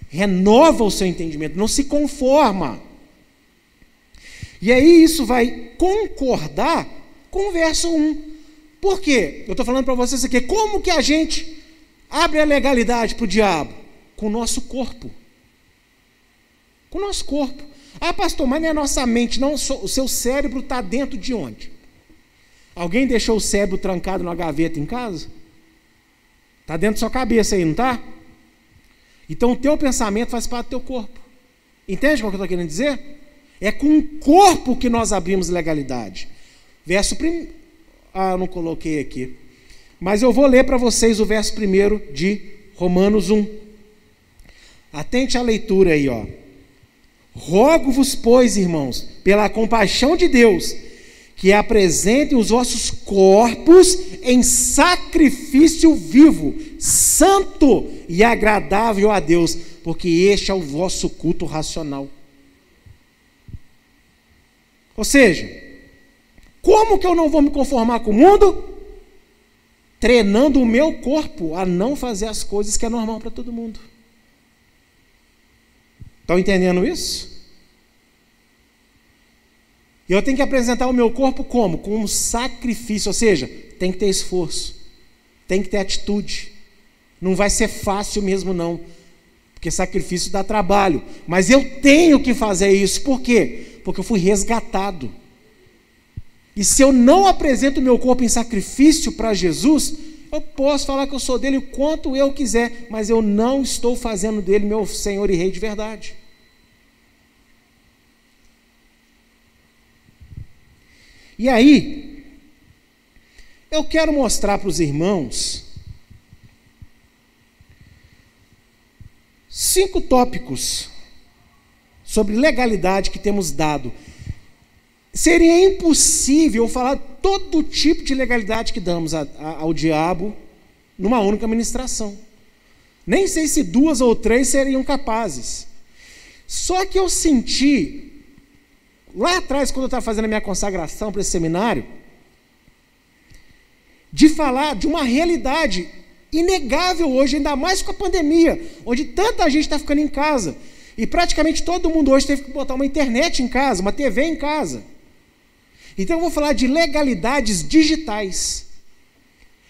Renova o seu entendimento, não se conforma. E aí isso vai concordar com o verso 1. Por quê? Eu estou falando para vocês aqui, como que a gente abre a legalidade para o diabo? Com o nosso corpo. Com o nosso corpo. Ah, pastor, mas não é nossa mente, não. O seu cérebro está dentro de onde? Alguém deixou o cérebro trancado numa gaveta em casa? Está dentro da sua cabeça aí, não está? Então o teu pensamento faz parte do teu corpo. Entende o que eu estou querendo dizer? É com o corpo que nós abrimos legalidade. Verso prim... Ah, não coloquei aqui. Mas eu vou ler para vocês o verso primeiro de Romanos 1. Atente à leitura aí, ó. Rogo-vos, pois, irmãos, pela compaixão de Deus, que apresentem os vossos corpos em sacrifício vivo, santo e agradável a Deus, porque este é o vosso culto racional. Ou seja, como que eu não vou me conformar com o mundo? Treinando o meu corpo a não fazer as coisas que é normal para todo mundo. Estão entendendo isso? E eu tenho que apresentar o meu corpo como? Com um sacrifício, ou seja, tem que ter esforço, tem que ter atitude. Não vai ser fácil mesmo, não, porque sacrifício dá trabalho. Mas eu tenho que fazer isso, por quê? Porque eu fui resgatado. E se eu não apresento o meu corpo em sacrifício para Jesus, eu posso falar que eu sou dele o quanto eu quiser, mas eu não estou fazendo dele meu Senhor e Rei de verdade. E aí, eu quero mostrar para os irmãos cinco tópicos sobre legalidade que temos dado. Seria impossível falar todo tipo de legalidade que damos a, a, ao diabo numa única ministração. Nem sei se duas ou três seriam capazes. Só que eu senti Lá atrás, quando eu estava fazendo a minha consagração para esse seminário, de falar de uma realidade inegável hoje, ainda mais com a pandemia, onde tanta gente está ficando em casa. E praticamente todo mundo hoje teve que botar uma internet em casa, uma TV em casa. Então eu vou falar de legalidades digitais.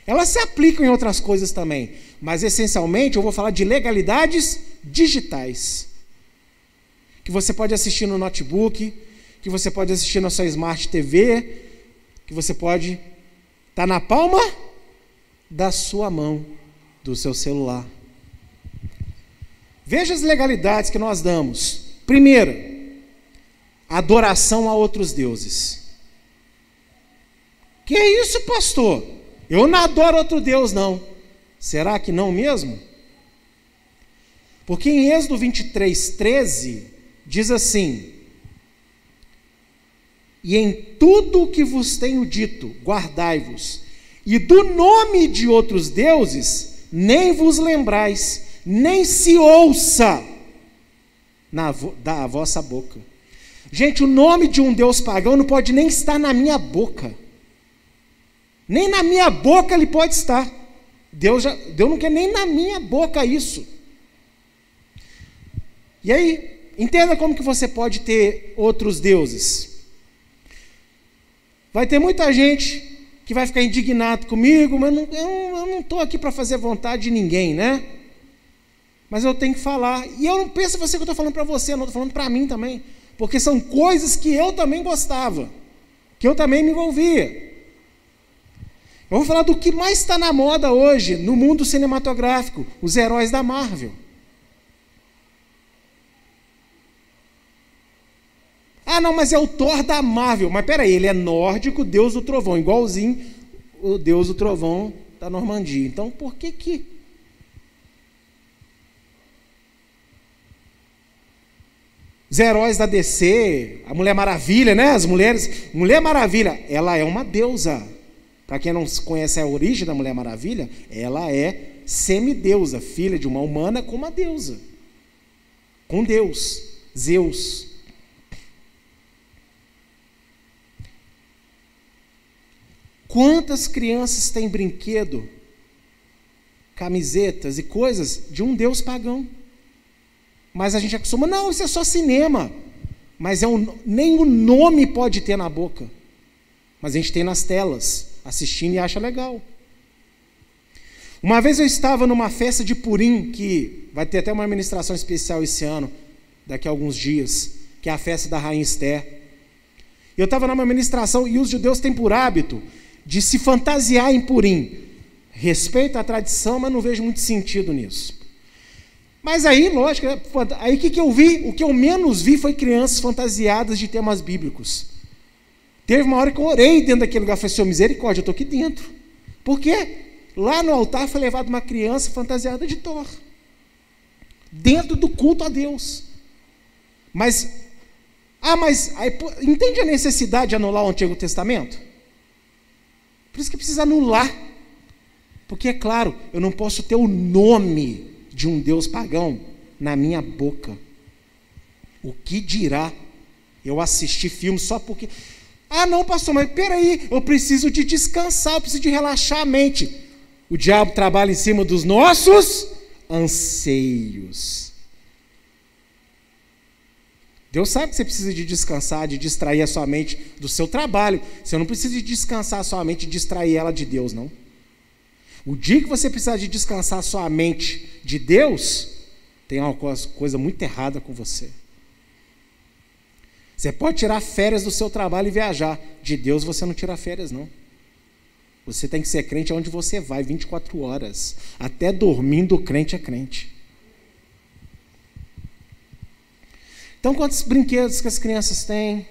Elas se aplicam em outras coisas também, mas essencialmente eu vou falar de legalidades digitais. Que você pode assistir no notebook, que você pode assistir na sua Smart TV, que você pode estar tá na palma da sua mão, do seu celular. Veja as legalidades que nós damos. Primeira, adoração a outros deuses. Que é isso, pastor? Eu não adoro outro Deus, não. Será que não mesmo? Porque em Êxodo 23, 13, diz assim: E em tudo o que vos tenho dito, guardai-vos, e do nome de outros deuses, nem vos lembrais, nem se ouça na, da vossa boca. Gente, o nome de um Deus pagão não pode nem estar na minha boca. Nem na minha boca ele pode estar. Deus, já, Deus não quer nem na minha boca isso. E aí, entenda como que você pode ter outros deuses. Vai ter muita gente que vai ficar indignado comigo, mas não, eu não estou aqui para fazer vontade de ninguém, né? Mas eu tenho que falar. E eu não penso você que eu estou falando para você, eu não estou falando para mim também. Porque são coisas que eu também gostava, que eu também me envolvia. Vamos falar do que mais está na moda hoje no mundo cinematográfico: os heróis da Marvel. Ah, não, mas é o Thor da Marvel. Mas peraí, ele é nórdico, Deus do Trovão, igualzinho o Deus do Trovão da Normandia. Então, por que que os heróis da DC, a Mulher Maravilha, né? As mulheres, Mulher Maravilha, ela é uma deusa. Para quem não conhece a origem da Mulher Maravilha, ela é semideusa, filha de uma humana com uma deusa. Com Deus, Zeus. Quantas crianças têm brinquedo, camisetas e coisas de um Deus pagão? Mas a gente acostuma, não, isso é só cinema. Mas é um, nem o nome pode ter na boca. Mas a gente tem nas telas assistindo e acha legal. Uma vez eu estava numa festa de Purim, que vai ter até uma administração especial esse ano, daqui a alguns dias, que é a festa da Rainha Esther. Eu estava numa administração e os judeus têm por hábito de se fantasiar em Purim. Respeito à tradição, mas não vejo muito sentido nisso. Mas aí, lógico, né, aí o que, que eu vi? O que eu menos vi foi crianças fantasiadas de temas bíblicos. Teve uma hora que eu orei dentro daquele lugar, falei, Senhor, misericórdia, eu estou aqui dentro. Por quê? Lá no altar foi levada uma criança fantasiada de Thor. Dentro do culto a Deus. Mas, ah, mas, aí, entende a necessidade de anular o Antigo Testamento? Por isso que precisa anular. Porque, é claro, eu não posso ter o nome de um Deus pagão na minha boca. O que dirá eu assistir filmes só porque. Ah, não, pastor, mas peraí, eu preciso de descansar, eu preciso de relaxar a mente. O diabo trabalha em cima dos nossos anseios. Deus sabe que você precisa de descansar, de distrair a sua mente do seu trabalho. Você não precisa de descansar a sua mente e distrair ela de Deus, não. O dia que você precisar de descansar a sua mente de Deus, tem uma coisa muito errada com você. Você pode tirar férias do seu trabalho e viajar. De Deus você não tira férias, não. Você tem que ser crente aonde você vai, 24 horas. Até dormindo, crente é crente. Então, quantos brinquedos que as crianças têm?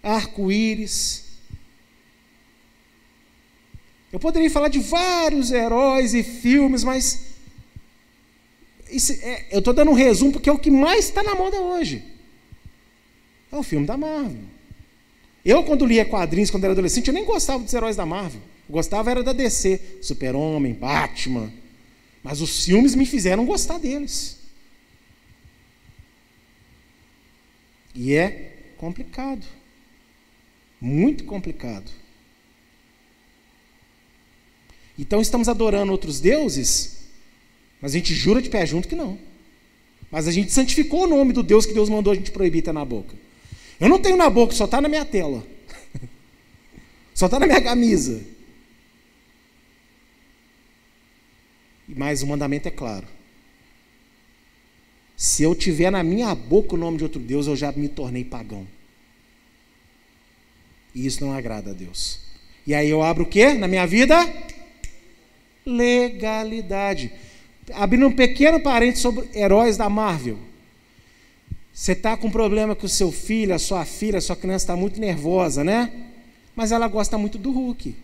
Arco-íris. Eu poderia falar de vários heróis e filmes, mas é, eu estou dando um resumo porque é o que mais está na moda hoje. É o filme da Marvel. Eu, quando lia quadrinhos, quando era adolescente, eu nem gostava dos heróis da Marvel. Eu gostava era da DC, Super-Homem, Batman. Mas os filmes me fizeram gostar deles. E é complicado. Muito complicado. Então estamos adorando outros deuses, mas a gente jura de pé junto que não. Mas a gente santificou o nome do Deus que Deus mandou a gente proibir ter na boca. Eu não tenho na boca, só está na minha tela. só está na minha camisa. Mas o mandamento é claro. Se eu tiver na minha boca o nome de outro Deus, eu já me tornei pagão. E isso não agrada a Deus. E aí eu abro o que na minha vida? Legalidade. Abrindo um pequeno parênteses sobre heróis da Marvel. Você está com problema que o seu filho, a sua filha, a sua criança está muito nervosa, né? Mas ela gosta muito do Hulk.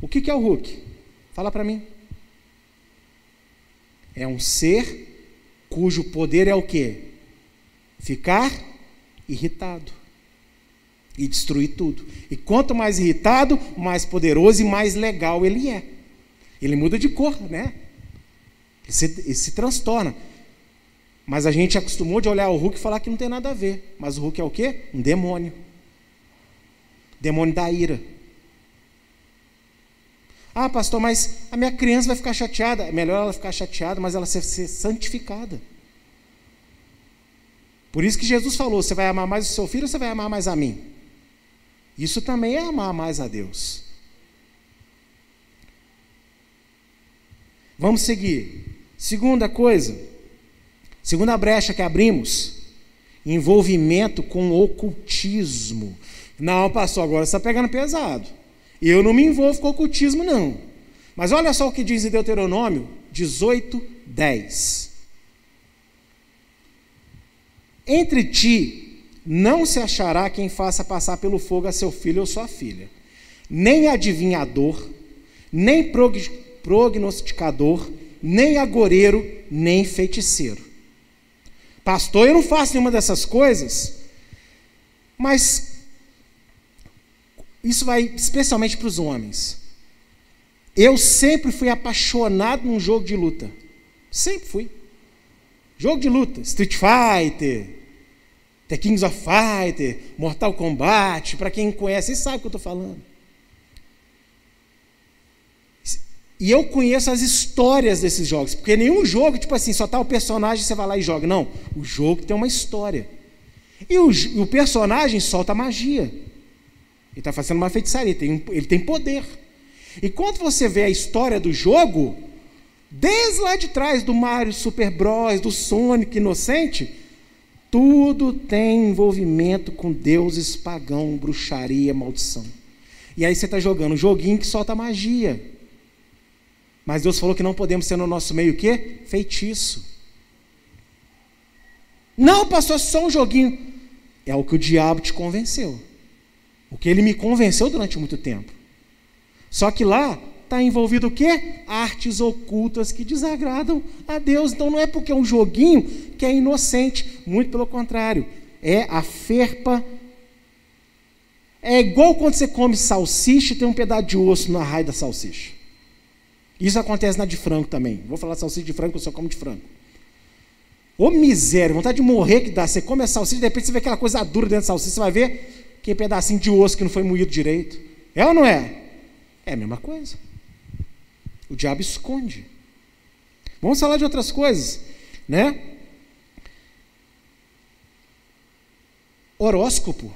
O que, que é o Hulk? Fala para mim. É um ser cujo poder é o quê? Ficar irritado e destruir tudo. E quanto mais irritado, mais poderoso e mais legal ele é. Ele muda de cor, né? Ele se, ele se transtorna. Mas a gente acostumou de olhar o Hulk e falar que não tem nada a ver. Mas o Hulk é o quê? Um demônio. Demônio da ira. Ah, pastor, mas a minha criança vai ficar chateada. É melhor ela ficar chateada, mas ela ser, ser santificada. Por isso que Jesus falou: você vai amar mais o seu filho ou você vai amar mais a mim? Isso também é amar mais a Deus. Vamos seguir. Segunda coisa, segunda brecha que abrimos, envolvimento com ocultismo. Não, pastor, agora você está pegando pesado. Eu não me envolvo com ocultismo, não. Mas olha só o que diz em Deuteronômio 18, 10. Entre ti não se achará quem faça passar pelo fogo a seu filho ou sua filha, nem adivinhador, nem prognosticador, nem agoreiro, nem feiticeiro. Pastor, eu não faço nenhuma dessas coisas, mas isso vai especialmente para os homens. Eu sempre fui apaixonado num jogo de luta. Sempre fui. Jogo de luta, Street Fighter, The Kings of Fighter, Mortal Kombat, para quem conhece, sabe o que eu estou falando. E eu conheço as histórias desses jogos, porque nenhum jogo, tipo assim, só tá o personagem, você vai lá e joga. Não, o jogo tem uma história. E o, o personagem solta magia. Ele está fazendo uma feitiçaria, ele tem, ele tem poder. E quando você vê a história do jogo, desde lá de trás, do Mario Super Bros, do Sonic inocente, tudo tem envolvimento com deuses pagão, bruxaria, maldição. E aí você está jogando um joguinho que solta magia. Mas Deus falou que não podemos ser no nosso meio o quê? Feitiço. Não, pastor, só um joguinho. É o que o diabo te convenceu. O que ele me convenceu durante muito tempo. Só que lá está envolvido o quê? Artes ocultas que desagradam a Deus. Então não é porque é um joguinho que é inocente, muito pelo contrário. É a ferpa. É igual quando você come salsicha e tem um pedaço de osso na raia da salsicha. Isso acontece na de frango também. Vou falar salsicha de frango, eu só como de frango. Ô miséria, vontade de morrer que dá. Você come a salsicha, de repente você vê aquela coisa dura dentro da salsicha, você vai ver que pedacinho de osso que não foi moído direito. É ou não é? É a mesma coisa. O diabo esconde. Vamos falar de outras coisas, né? Horóscopo.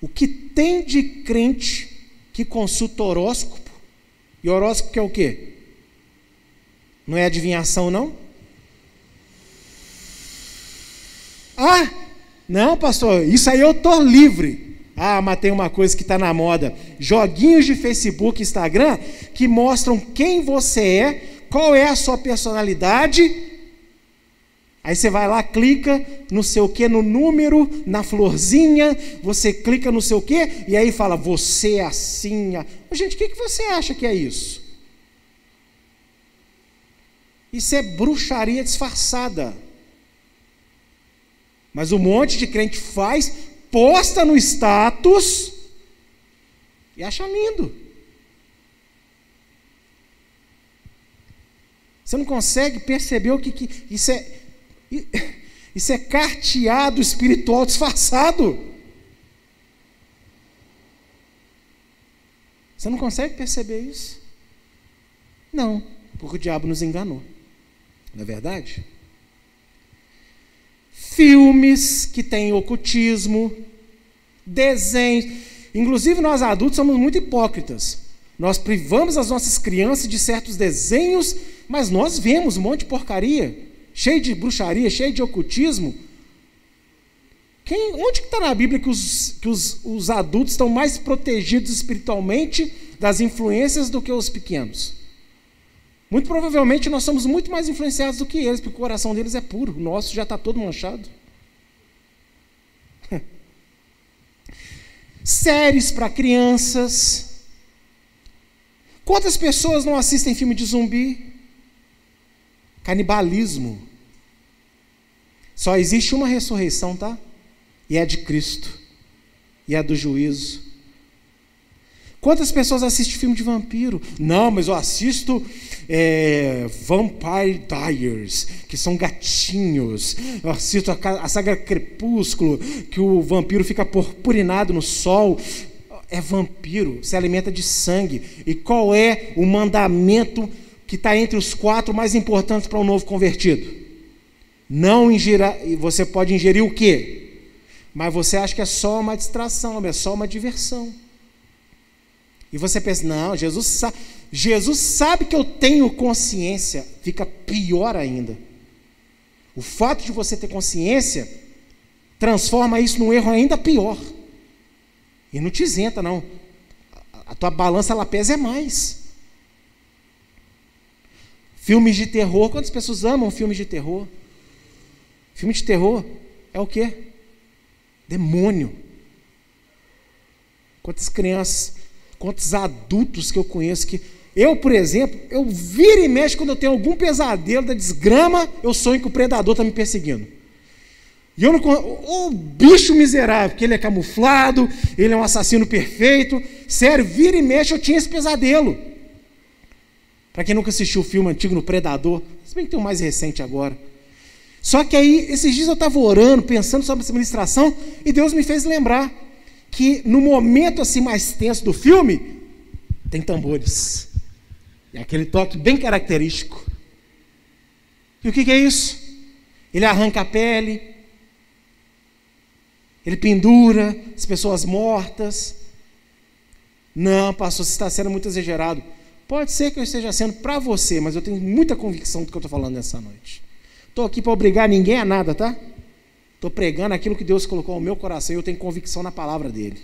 O que tem de crente que consulta horóscopo? E horóscopo é o quê? Não é adivinhação, não? Ah, não, pastor, isso aí eu estou livre. Ah, mas tem uma coisa que está na moda: joguinhos de Facebook Instagram que mostram quem você é, qual é a sua personalidade. Aí você vai lá, clica no seu que, no número, na florzinha, você clica no seu que, e aí fala, você é assim. Gente, o que, que você acha que é isso? Isso é bruxaria disfarçada. Mas um monte de crente faz, posta no status e acha lindo. Você não consegue perceber o que, que isso é. Isso é carteado espiritual disfarçado. Você não consegue perceber isso? Não, porque o diabo nos enganou. Não é verdade? Filmes que têm ocultismo, desenhos. Inclusive, nós adultos somos muito hipócritas. Nós privamos as nossas crianças de certos desenhos, mas nós vemos um monte de porcaria, cheio de bruxaria, cheio de ocultismo. Quem, onde está na Bíblia que, os, que os, os adultos estão mais protegidos espiritualmente das influências do que os pequenos? Muito provavelmente nós somos muito mais influenciados do que eles, porque o coração deles é puro, o nosso já está todo manchado. Séries para crianças. Quantas pessoas não assistem filme de zumbi? Canibalismo. Só existe uma ressurreição, tá? E é de Cristo. E é do juízo. Quantas pessoas assistem filme de vampiro? Não, mas eu assisto é, Vampire Diaries, que são gatinhos. Eu assisto a, a saga Crepúsculo, que o vampiro fica purpurinado no sol. É vampiro, se alimenta de sangue. E qual é o mandamento que está entre os quatro mais importantes para um novo convertido? Não ingerir. Você pode ingerir o quê? Mas você acha que é só uma distração, é só uma diversão. E você pensa, não, Jesus sabe, Jesus sabe que eu tenho consciência. Fica pior ainda. O fato de você ter consciência transforma isso num erro ainda pior. E não te isenta, não. A tua balança ela pesa mais. Filmes de terror, quantas pessoas amam filmes de terror? Filme de terror é o quê? Demônio. Quantas crianças, quantos adultos que eu conheço que. Eu, por exemplo, eu viro e mexo quando eu tenho algum pesadelo da desgrama, eu sonho que o predador está me perseguindo. E eu não. O bicho miserável, porque ele é camuflado, ele é um assassino perfeito. Sério, vira e mexe, eu tinha esse pesadelo. Para quem nunca assistiu o filme antigo no Predador, se bem que tem um mais recente agora. Só que aí, esses dias eu estava orando, pensando sobre essa ministração, e Deus me fez lembrar que no momento assim mais tenso do filme, tem tambores. É aquele toque bem característico. E o que, que é isso? Ele arranca a pele, ele pendura as pessoas mortas. Não, pastor, você está sendo muito exagerado. Pode ser que eu esteja sendo para você, mas eu tenho muita convicção do que eu estou falando nessa noite. Estou aqui para obrigar ninguém a nada, tá? Estou pregando aquilo que Deus colocou no meu coração e eu tenho convicção na palavra dele.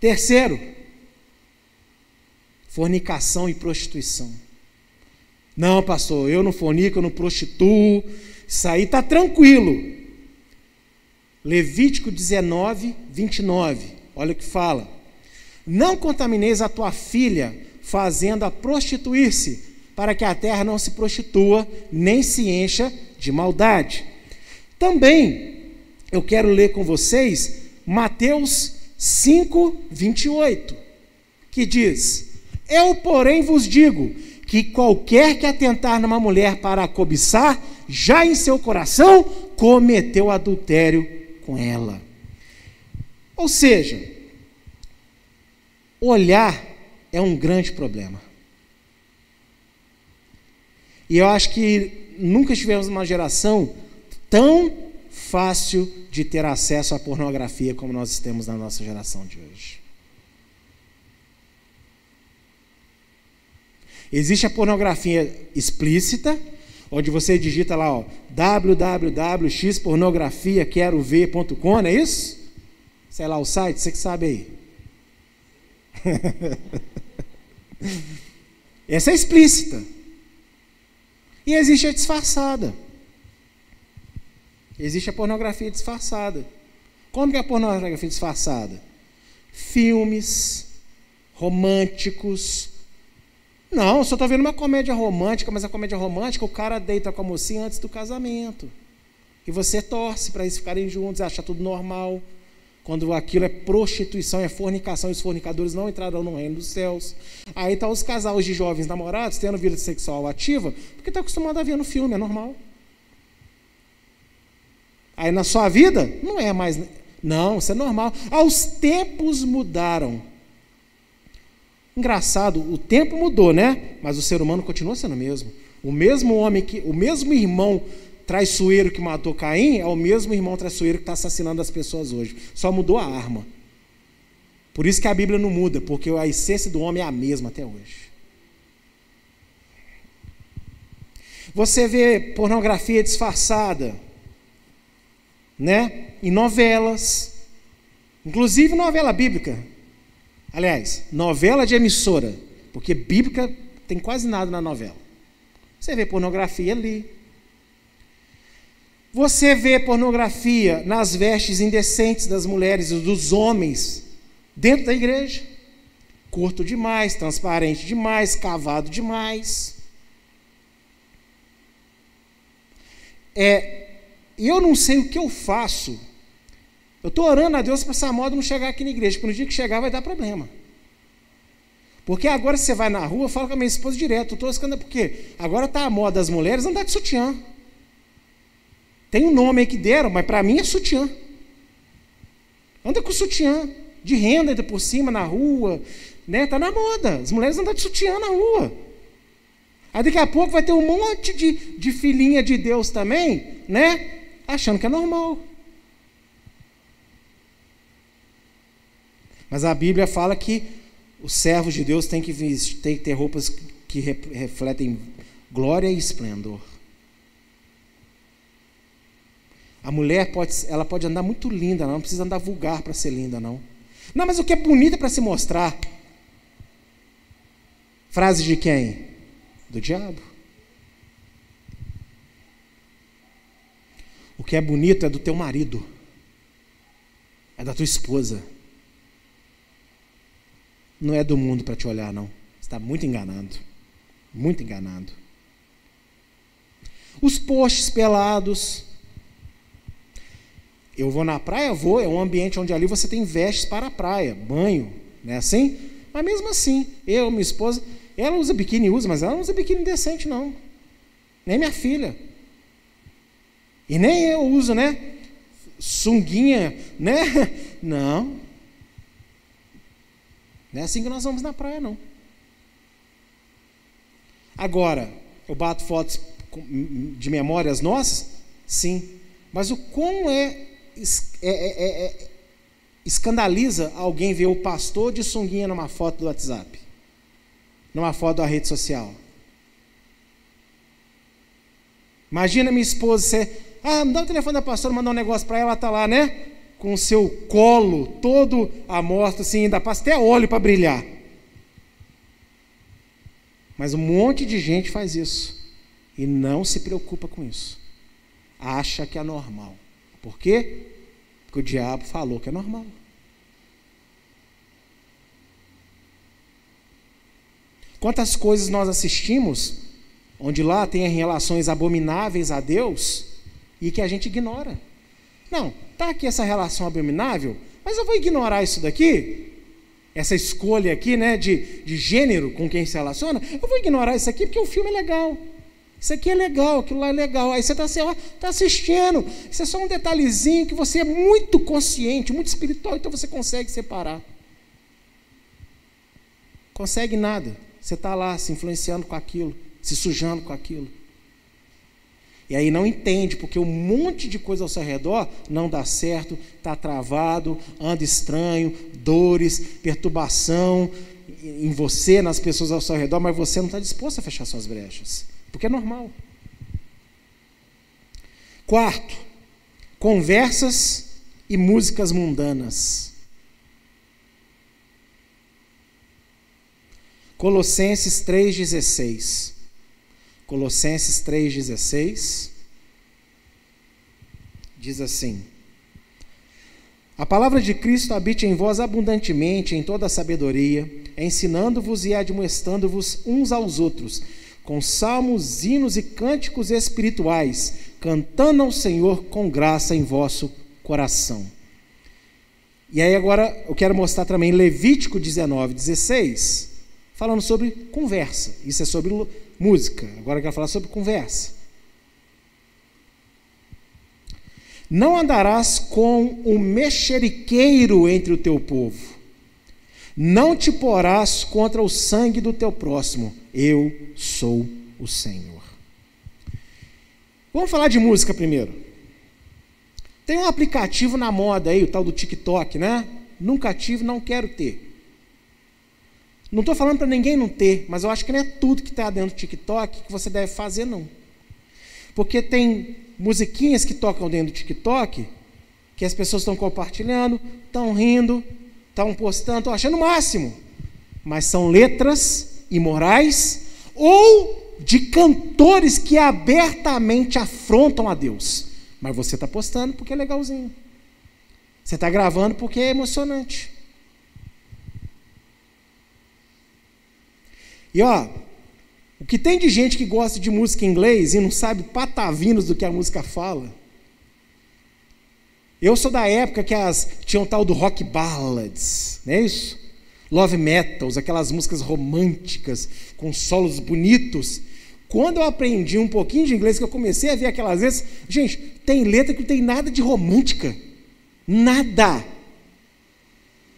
Terceiro, fornicação e prostituição. Não, pastor, eu não fornico, eu não prostituo. Isso aí está tranquilo. Levítico 19, 29. Olha o que fala. Não contamineis a tua filha, fazendo-a prostituir-se para que a terra não se prostitua, nem se encha de maldade. Também eu quero ler com vocês Mateus 5, 28, que diz: Eu, porém, vos digo que qualquer que atentar numa mulher para a cobiçar, já em seu coração cometeu adultério com ela. Ou seja, olhar é um grande problema. E eu acho que nunca tivemos uma geração tão fácil de ter acesso à pornografia como nós temos na nossa geração de hoje. Existe a pornografia explícita, onde você digita lá, ó, www.xpornografiaquerover.com, não é isso? Sei lá o site, você que sabe aí. Essa é explícita. E existe a disfarçada. Existe a pornografia disfarçada. Como que é a pornografia disfarçada? Filmes românticos. Não, só estou vendo uma comédia romântica, mas a comédia romântica o cara deita com a mocinha antes do casamento. E você torce para eles ficarem juntos, acha tudo normal quando aquilo é prostituição, é fornicação, os fornicadores não entrarão no reino dos céus. Aí tá os casais de jovens namorados tendo vida sexual ativa, porque está acostumado a ver no filme, é normal. Aí na sua vida, não é mais. Não, isso é normal. Ah, os tempos mudaram. Engraçado, o tempo mudou, né? Mas o ser humano continua sendo o mesmo. O mesmo homem que, o mesmo irmão traiçoeiro que matou Caim é o mesmo irmão traiçoeiro que está assassinando as pessoas hoje. Só mudou a arma. Por isso que a Bíblia não muda, porque a essência do homem é a mesma até hoje. Você vê pornografia disfarçada, né? Em novelas, inclusive novela bíblica. Aliás, novela de emissora, porque bíblica tem quase nada na novela. Você vê pornografia ali. Você vê pornografia nas vestes indecentes das mulheres e dos homens dentro da igreja. Curto demais, transparente demais, cavado demais. É, eu não sei o que eu faço. Eu estou orando a Deus para essa moda não chegar aqui na igreja, porque no dia que chegar vai dar problema. Porque agora você vai na rua, fala com a minha esposa direto, estou escandando, porque agora está a moda das mulheres andar de sutiã. Tem um nome aí que deram, mas para mim é sutiã. Anda com sutiã, de renda ainda por cima na rua, né? Tá na moda. As mulheres andam de sutiã na rua. Aí daqui a pouco vai ter um monte de, de filhinha de Deus também, né? Achando que é normal. Mas a Bíblia fala que os servos de Deus têm que, têm que ter roupas que refletem glória e esplendor. A mulher pode, ela pode andar muito linda, não precisa andar vulgar para ser linda, não. Não, mas o que é bonito é para se mostrar. Frase de quem? Do diabo. O que é bonito é do teu marido, é da tua esposa. Não é do mundo para te olhar, não. Está muito enganado. Muito enganado. Os postes pelados. Eu vou na praia, vou, é um ambiente onde ali você tem vestes para a praia, banho, não é assim? Mas mesmo assim, eu, minha esposa, ela usa biquíni, usa, mas ela não usa biquíni decente, não. Nem minha filha. E nem eu uso, né? Sunguinha, né? Não. Não é assim que nós vamos na praia, não. Agora, eu bato fotos de memórias nossas? Sim. Mas o quão é, é, é, é escandaliza alguém ver o pastor de sunguinha numa foto do WhatsApp? numa foto da rede social. Imagina minha esposa, você, ah, me dá o telefone da pastora, mandar um negócio para ela, está lá, né? Com o seu colo todo amorto, assim, ainda passa até óleo para brilhar. Mas um monte de gente faz isso e não se preocupa com isso. Acha que é normal. Por quê? Porque o diabo falou que é normal. Quantas coisas nós assistimos, onde lá tem relações abomináveis a Deus e que a gente ignora. Não, tá aqui essa relação abominável, mas eu vou ignorar isso daqui, essa escolha aqui, né, de, de gênero com quem se relaciona, eu vou ignorar isso aqui porque o filme é legal. Isso aqui é legal, aquilo lá é legal. Aí você está assim, tá assistindo. Isso é só um detalhezinho que você é muito consciente, muito espiritual, então você consegue separar. Consegue nada. Você está lá se influenciando com aquilo, se sujando com aquilo. E aí não entende, porque um monte de coisa ao seu redor não dá certo, está travado, anda estranho, dores, perturbação em você, nas pessoas ao seu redor, mas você não está disposto a fechar suas brechas, porque é normal. Quarto, conversas e músicas mundanas. Colossenses 3,16. Colossenses 3,16 diz assim: A palavra de Cristo habite em vós abundantemente em toda a sabedoria, ensinando-vos e admoestando-vos uns aos outros, com salmos, hinos e cânticos espirituais, cantando ao Senhor com graça em vosso coração. E aí agora eu quero mostrar também Levítico 19, 16 falando sobre conversa. Isso é sobre música. Agora eu quero falar sobre conversa. Não andarás com o mexeriqueiro entre o teu povo, Não te porás contra o sangue do teu próximo. Eu sou o Senhor. Vamos falar de música primeiro. Tem um aplicativo na moda aí, o tal do TikTok, né? Nunca tive, não quero ter. Não estou falando para ninguém não ter, mas eu acho que não é tudo que está dentro do TikTok que você deve fazer, não. Porque tem musiquinhas que tocam dentro do TikTok que as pessoas estão compartilhando, estão rindo, estão postando, estão achando o máximo. Mas são letras imorais ou de cantores que abertamente afrontam a Deus. Mas você está postando porque é legalzinho. Você está gravando porque é emocionante. E ó, o que tem de gente que gosta de música em inglês e não sabe patavinos do que a música fala. Eu sou da época que as tinha um tal do rock ballads, não é isso? Love metals, aquelas músicas românticas com solos bonitos. Quando eu aprendi um pouquinho de inglês, que eu comecei a ver aquelas vezes, gente, tem letra que não tem nada de romântica. Nada.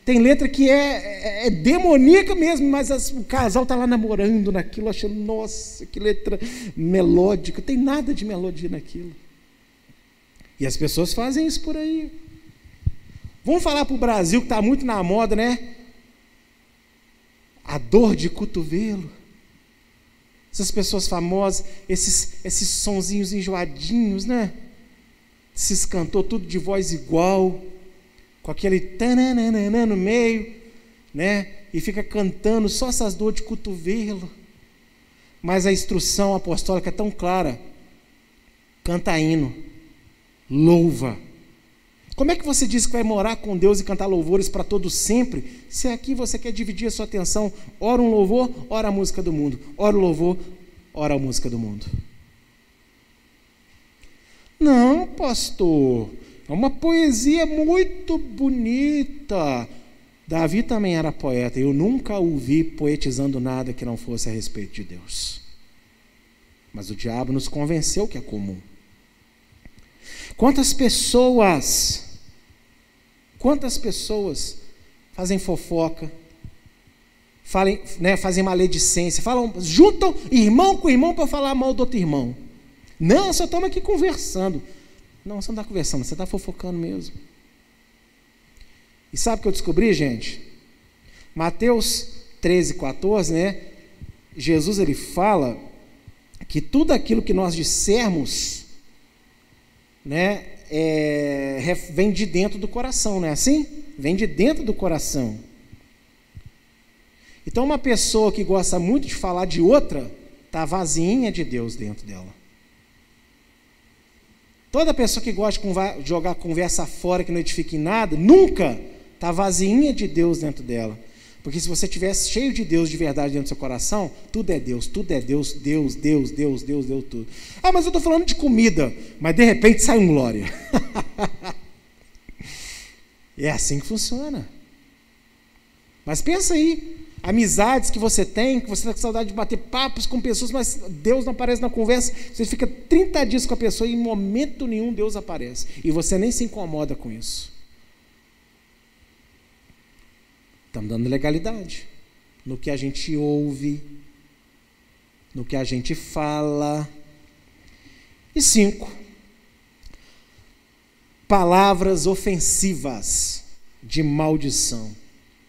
Tem letra que é, é, é demoníaca mesmo, mas as, o casal está lá namorando naquilo, achando, nossa, que letra melódica. Tem nada de melodia naquilo. E as pessoas fazem isso por aí. Vamos falar para o Brasil, que está muito na moda, né? A dor de cotovelo. Essas pessoas famosas, esses, esses sonzinhos enjoadinhos, né? Esses cantou tudo de voz igual com aquele tananana no meio, né? E fica cantando só essas dores de cotovelo. Mas a instrução apostólica é tão clara. Canta hino, louva. Como é que você diz que vai morar com Deus e cantar louvores para todos sempre, se aqui você quer dividir a sua atenção, ora um louvor, ora a música do mundo, ora o louvor, ora a música do mundo? Não, pastor, é uma poesia muito bonita. Davi também era poeta. Eu nunca o vi poetizando nada que não fosse a respeito de Deus. Mas o diabo nos convenceu que é comum. Quantas pessoas, quantas pessoas fazem fofoca, falem, né, fazem maledicência, falam, juntam irmão com irmão para falar mal do outro irmão. Não, só estamos aqui conversando. Não, você não está conversando, você está fofocando mesmo. E sabe o que eu descobri, gente? Mateus 13, 14, né? Jesus ele fala que tudo aquilo que nós dissermos, né, é, vem de dentro do coração, não é assim? Vem de dentro do coração. Então, uma pessoa que gosta muito de falar de outra, está vazinha de Deus dentro dela. Toda pessoa que gosta de jogar conversa fora, que não edifica em nada, nunca está vazinha de Deus dentro dela. Porque se você tivesse cheio de Deus de verdade dentro do seu coração, tudo é Deus, tudo é Deus, Deus, Deus, Deus, Deus, Deus, tudo. Ah, mas eu estou falando de comida, mas de repente sai um glória. é assim que funciona. Mas pensa aí, amizades que você tem, que você está com saudade de bater papos com pessoas, mas Deus não aparece na conversa. Você fica 30 dias com a pessoa e em momento nenhum Deus aparece. E você nem se incomoda com isso. Estamos dando legalidade no que a gente ouve, no que a gente fala. E cinco, palavras ofensivas de maldição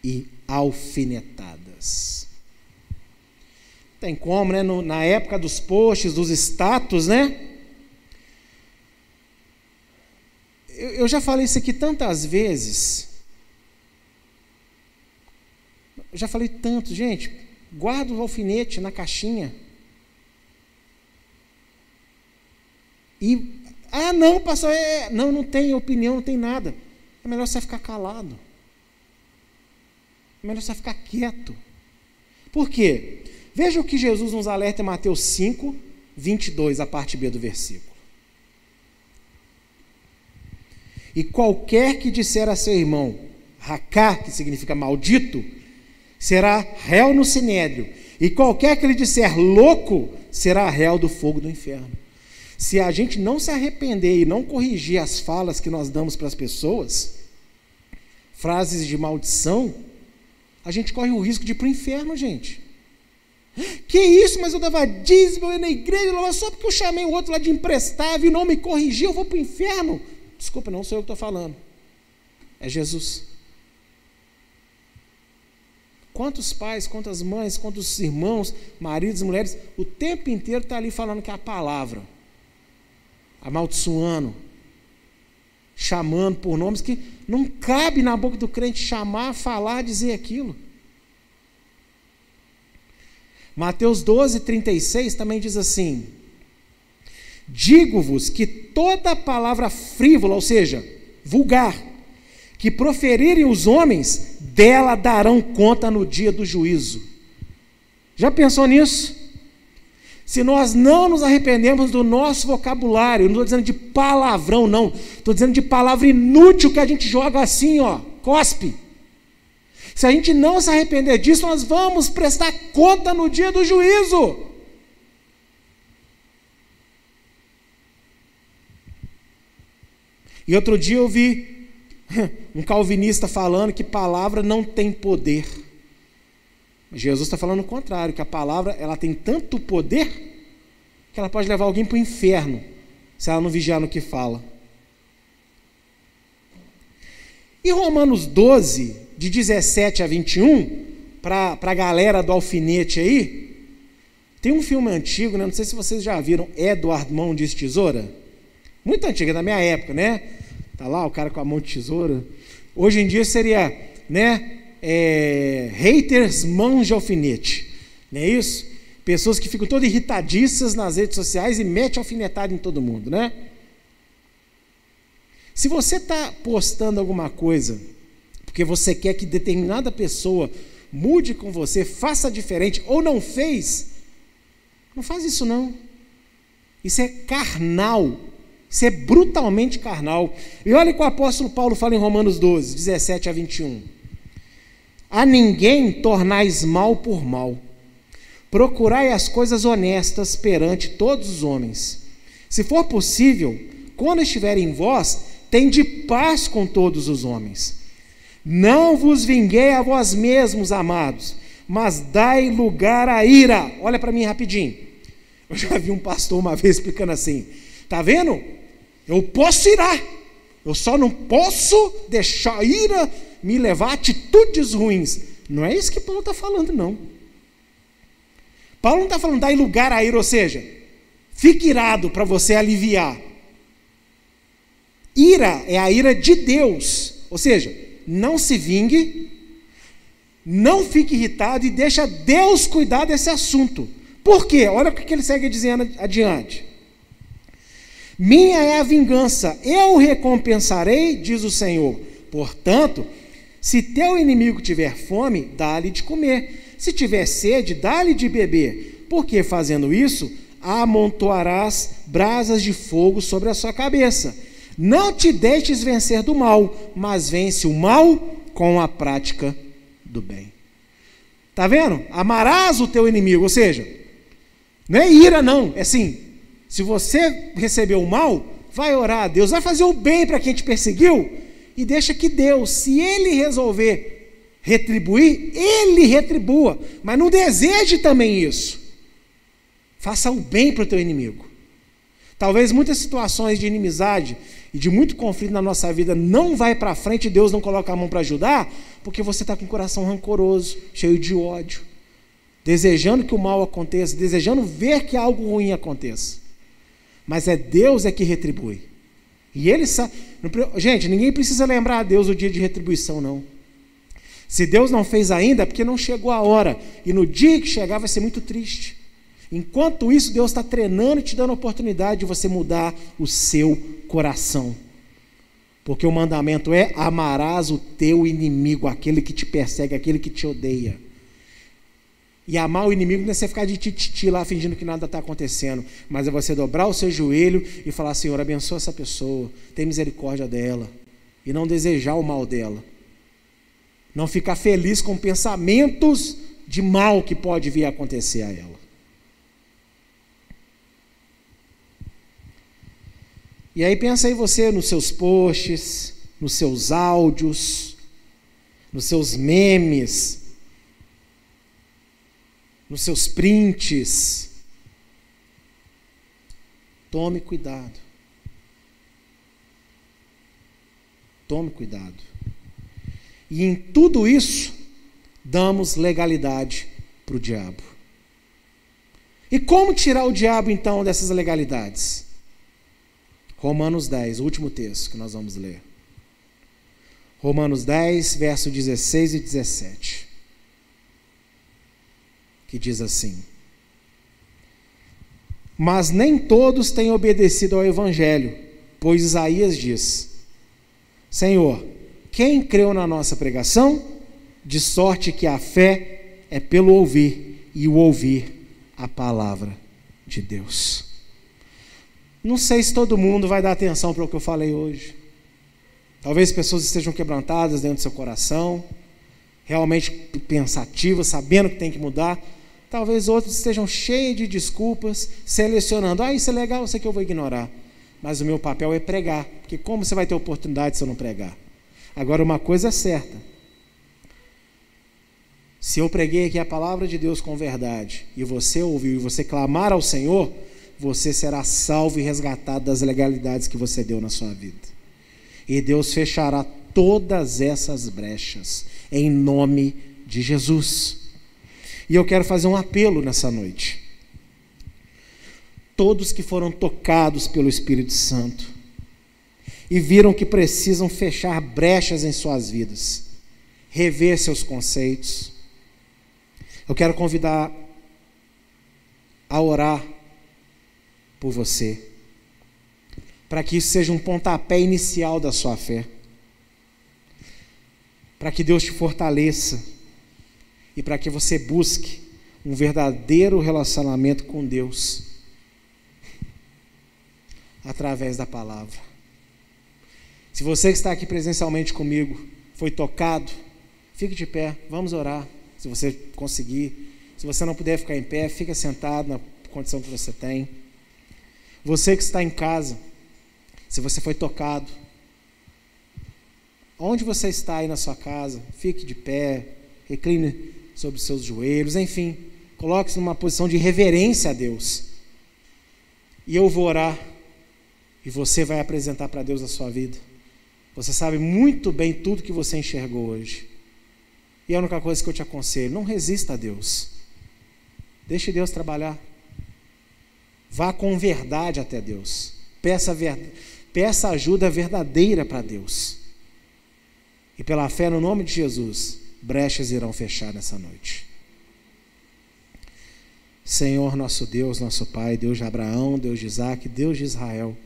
e alfinetadas. Tem como, né? No, na época dos posts, dos status, né? Eu, eu já falei isso aqui tantas vezes. Eu já falei tanto, gente. Guarda o alfinete na caixinha. E, ah, não, pastor, é, não, não tem opinião, não tem nada. É melhor você ficar calado. É melhor você ficar quieto. Por quê? Veja o que Jesus nos alerta em Mateus 5, 22, a parte B do versículo. E qualquer que disser a seu irmão, Racá, que significa maldito, será réu no sinédrio. E qualquer que lhe disser louco, será réu do fogo do inferno. Se a gente não se arrepender e não corrigir as falas que nós damos para as pessoas, frases de maldição, a gente corre o risco de ir para o inferno, gente. Que isso, mas eu dava dízimo, eu ia na igreja, só porque eu chamei o outro lá de emprestável e não me corrigiu, eu vou para o inferno. Desculpa, não sou eu que estou falando. É Jesus. Quantos pais, quantas mães, quantos irmãos, maridos, mulheres, o tempo inteiro está ali falando que é a palavra, amaldiçoando, chamando por nomes que não cabe na boca do crente chamar, falar, dizer aquilo. Mateus 12, 36 também diz assim: Digo-vos que toda palavra frívola, ou seja, vulgar, que proferirem os homens, dela darão conta no dia do juízo. Já pensou nisso? Se nós não nos arrependemos do nosso vocabulário, não estou dizendo de palavrão, não, estou dizendo de palavra inútil que a gente joga assim, ó, cospe. Se a gente não se arrepender disso, nós vamos prestar conta no dia do juízo. E outro dia eu vi um calvinista falando que palavra não tem poder. Jesus está falando o contrário, que a palavra ela tem tanto poder que ela pode levar alguém para o inferno se ela não vigiar no que fala. E Romanos 12, de 17 a 21, para a galera do alfinete aí, tem um filme antigo, né? não sei se vocês já viram, Edward Mão de Tesoura. Muito antigo, é da minha época, né? Tá lá o cara com a mão de tesoura. Hoje em dia seria, né? É, haters mãos de alfinete. Não é isso? Pessoas que ficam todas irritadiças nas redes sociais e metem alfinetada em todo mundo, né? Se você está postando alguma coisa porque você quer que determinada pessoa mude com você, faça diferente ou não fez, não faz isso não. Isso é carnal. Isso é brutalmente carnal. E olha o que o apóstolo Paulo fala em Romanos 12, 17 a 21. A ninguém tornais mal por mal. Procurai as coisas honestas perante todos os homens. Se for possível, quando estiver em vós, tende paz com todos os homens. Não vos vinguei a vós mesmos, amados, mas dai lugar à ira. Olha para mim rapidinho. Eu já vi um pastor uma vez explicando assim: tá vendo? Eu posso irar, eu só não posso deixar a ira me levar a atitudes ruins. Não é isso que Paulo está falando, não. Paulo não está falando dai lugar à ira, ou seja, fique irado para você aliviar. Ira é a ira de Deus, ou seja, não se vingue, não fique irritado e deixa Deus cuidar desse assunto. Por quê? Olha o que ele segue dizendo adiante. Minha é a vingança, eu recompensarei, diz o Senhor. Portanto, se teu inimigo tiver fome, dá-lhe de comer. Se tiver sede, dá-lhe de beber. Porque fazendo isso, amontoarás brasas de fogo sobre a sua cabeça. Não te deixes vencer do mal, mas vence o mal com a prática do bem. Tá vendo? Amarás o teu inimigo, ou seja, não é ira, não, é assim. Se você recebeu o mal, vai orar a Deus, vai fazer o bem para quem te perseguiu e deixa que Deus, se Ele resolver retribuir, Ele retribua, mas não deseje também isso. Faça o bem para o teu inimigo. Talvez muitas situações de inimizade e de muito conflito na nossa vida não vai para frente e Deus não coloca a mão para ajudar, porque você está com o coração rancoroso, cheio de ódio, desejando que o mal aconteça, desejando ver que algo ruim aconteça. Mas é Deus é que retribui. E Ele sabe. Gente, ninguém precisa lembrar a Deus o dia de retribuição, não. Se Deus não fez ainda, é porque não chegou a hora. E no dia que chegar vai ser muito triste. Enquanto isso, Deus está treinando e te dando a oportunidade de você mudar o seu coração. Porque o mandamento é: amarás o teu inimigo, aquele que te persegue, aquele que te odeia. E amar o inimigo não é você ficar de tititi lá fingindo que nada está acontecendo, mas é você dobrar o seu joelho e falar: Senhor, abençoa essa pessoa, tem misericórdia dela, e não desejar o mal dela. Não ficar feliz com pensamentos de mal que pode vir a acontecer a ela. E aí pensa aí você nos seus posts, nos seus áudios, nos seus memes, nos seus prints. Tome cuidado. Tome cuidado. E em tudo isso, damos legalidade para o diabo. E como tirar o diabo então dessas legalidades? Romanos 10, o último texto que nós vamos ler. Romanos 10, verso 16 e 17. Que diz assim: Mas nem todos têm obedecido ao evangelho, pois Isaías diz: Senhor, quem creu na nossa pregação? De sorte que a fé é pelo ouvir, e o ouvir a palavra de Deus. Não sei se todo mundo vai dar atenção para o que eu falei hoje. Talvez pessoas estejam quebrantadas dentro do seu coração, realmente pensativas, sabendo que tem que mudar. Talvez outros estejam cheios de desculpas, selecionando. Ah, isso é legal, isso aqui eu vou ignorar. Mas o meu papel é pregar, porque como você vai ter oportunidade se eu não pregar? Agora, uma coisa é certa: se eu preguei aqui a palavra de Deus com verdade, e você ouviu, e você clamar ao Senhor, você será salvo e resgatado das legalidades que você deu na sua vida. E Deus fechará todas essas brechas, em nome de Jesus. E eu quero fazer um apelo nessa noite. Todos que foram tocados pelo Espírito Santo e viram que precisam fechar brechas em suas vidas, rever seus conceitos, eu quero convidar a orar por você, para que isso seja um pontapé inicial da sua fé, para que Deus te fortaleça e para que você busque um verdadeiro relacionamento com Deus através da palavra. Se você que está aqui presencialmente comigo foi tocado, fique de pé, vamos orar se você conseguir. Se você não puder ficar em pé, fica sentado na condição que você tem. Você que está em casa, se você foi tocado, onde você está aí na sua casa, fique de pé, recline sobre os seus joelhos, enfim, coloque-se numa posição de reverência a Deus. E eu vou orar e você vai apresentar para Deus a sua vida. Você sabe muito bem tudo que você enxergou hoje. E a única coisa que eu te aconselho, não resista a Deus. Deixe Deus trabalhar. Vá com verdade até Deus. Peça, ver... Peça ajuda verdadeira para Deus. E pela fé no nome de Jesus, brechas irão fechar nessa noite. Senhor nosso Deus, nosso Pai, Deus de Abraão, Deus de Isaac, Deus de Israel.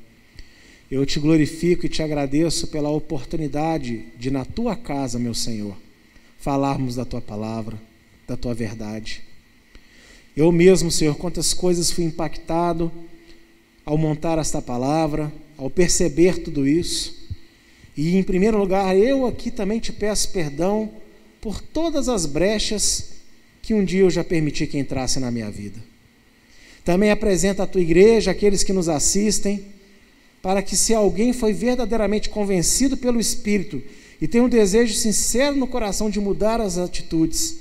Eu te glorifico e te agradeço pela oportunidade de, na tua casa, meu Senhor, falarmos da tua palavra, da tua verdade. Eu mesmo, Senhor, quantas coisas fui impactado ao montar esta palavra, ao perceber tudo isso. E, em primeiro lugar, eu aqui também te peço perdão por todas as brechas que um dia eu já permiti que entrasse na minha vida. Também apresenta a tua igreja, aqueles que nos assistem, para que, se alguém foi verdadeiramente convencido pelo Espírito e tem um desejo sincero no coração de mudar as atitudes,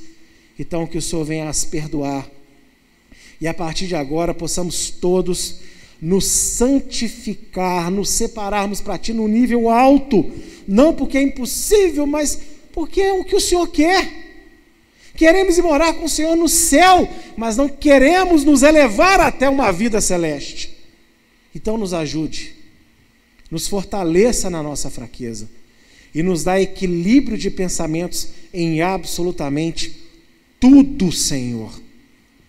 então que o Senhor venha as perdoar. E a partir de agora possamos todos nos santificar, nos separarmos para Ti no nível alto, não porque é impossível, mas porque é o que o Senhor quer. Queremos ir morar com o Senhor no céu, mas não queremos nos elevar até uma vida celeste. Então nos ajude, nos fortaleça na nossa fraqueza e nos dá equilíbrio de pensamentos em absolutamente tudo, Senhor.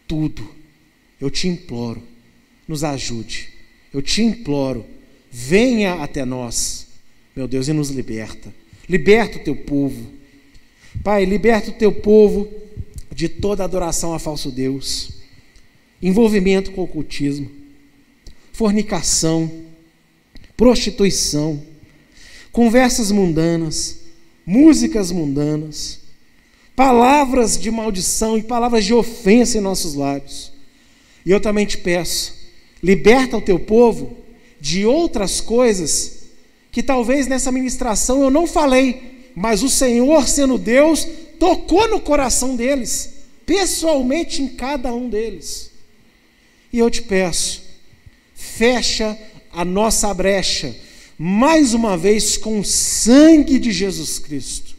Tudo. Eu te imploro, nos ajude. Eu te imploro, venha até nós, meu Deus, e nos liberta. Liberta o teu povo. Pai, liberta o teu povo de toda adoração a falso Deus, envolvimento com ocultismo, fornicação, prostituição conversas mundanas, músicas mundanas, palavras de maldição e palavras de ofensa em nossos lábios. E eu também te peço, liberta o teu povo de outras coisas que talvez nessa ministração eu não falei, mas o Senhor, sendo Deus, tocou no coração deles pessoalmente em cada um deles. E eu te peço, fecha a nossa brecha, mais uma vez com o sangue de Jesus Cristo,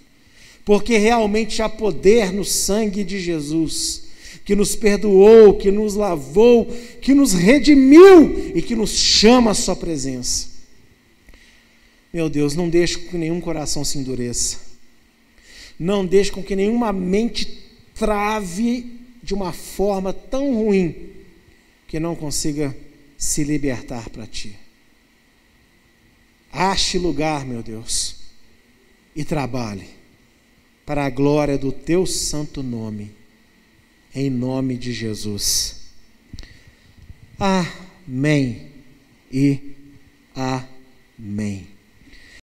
porque realmente há poder no sangue de Jesus, que nos perdoou, que nos lavou, que nos redimiu e que nos chama à Sua presença. Meu Deus, não deixe que nenhum coração se endureça, não deixe com que nenhuma mente trave de uma forma tão ruim que não consiga se libertar para ti. Ache lugar, meu Deus, e trabalhe para a glória do teu santo nome, em nome de Jesus. Amém e amém.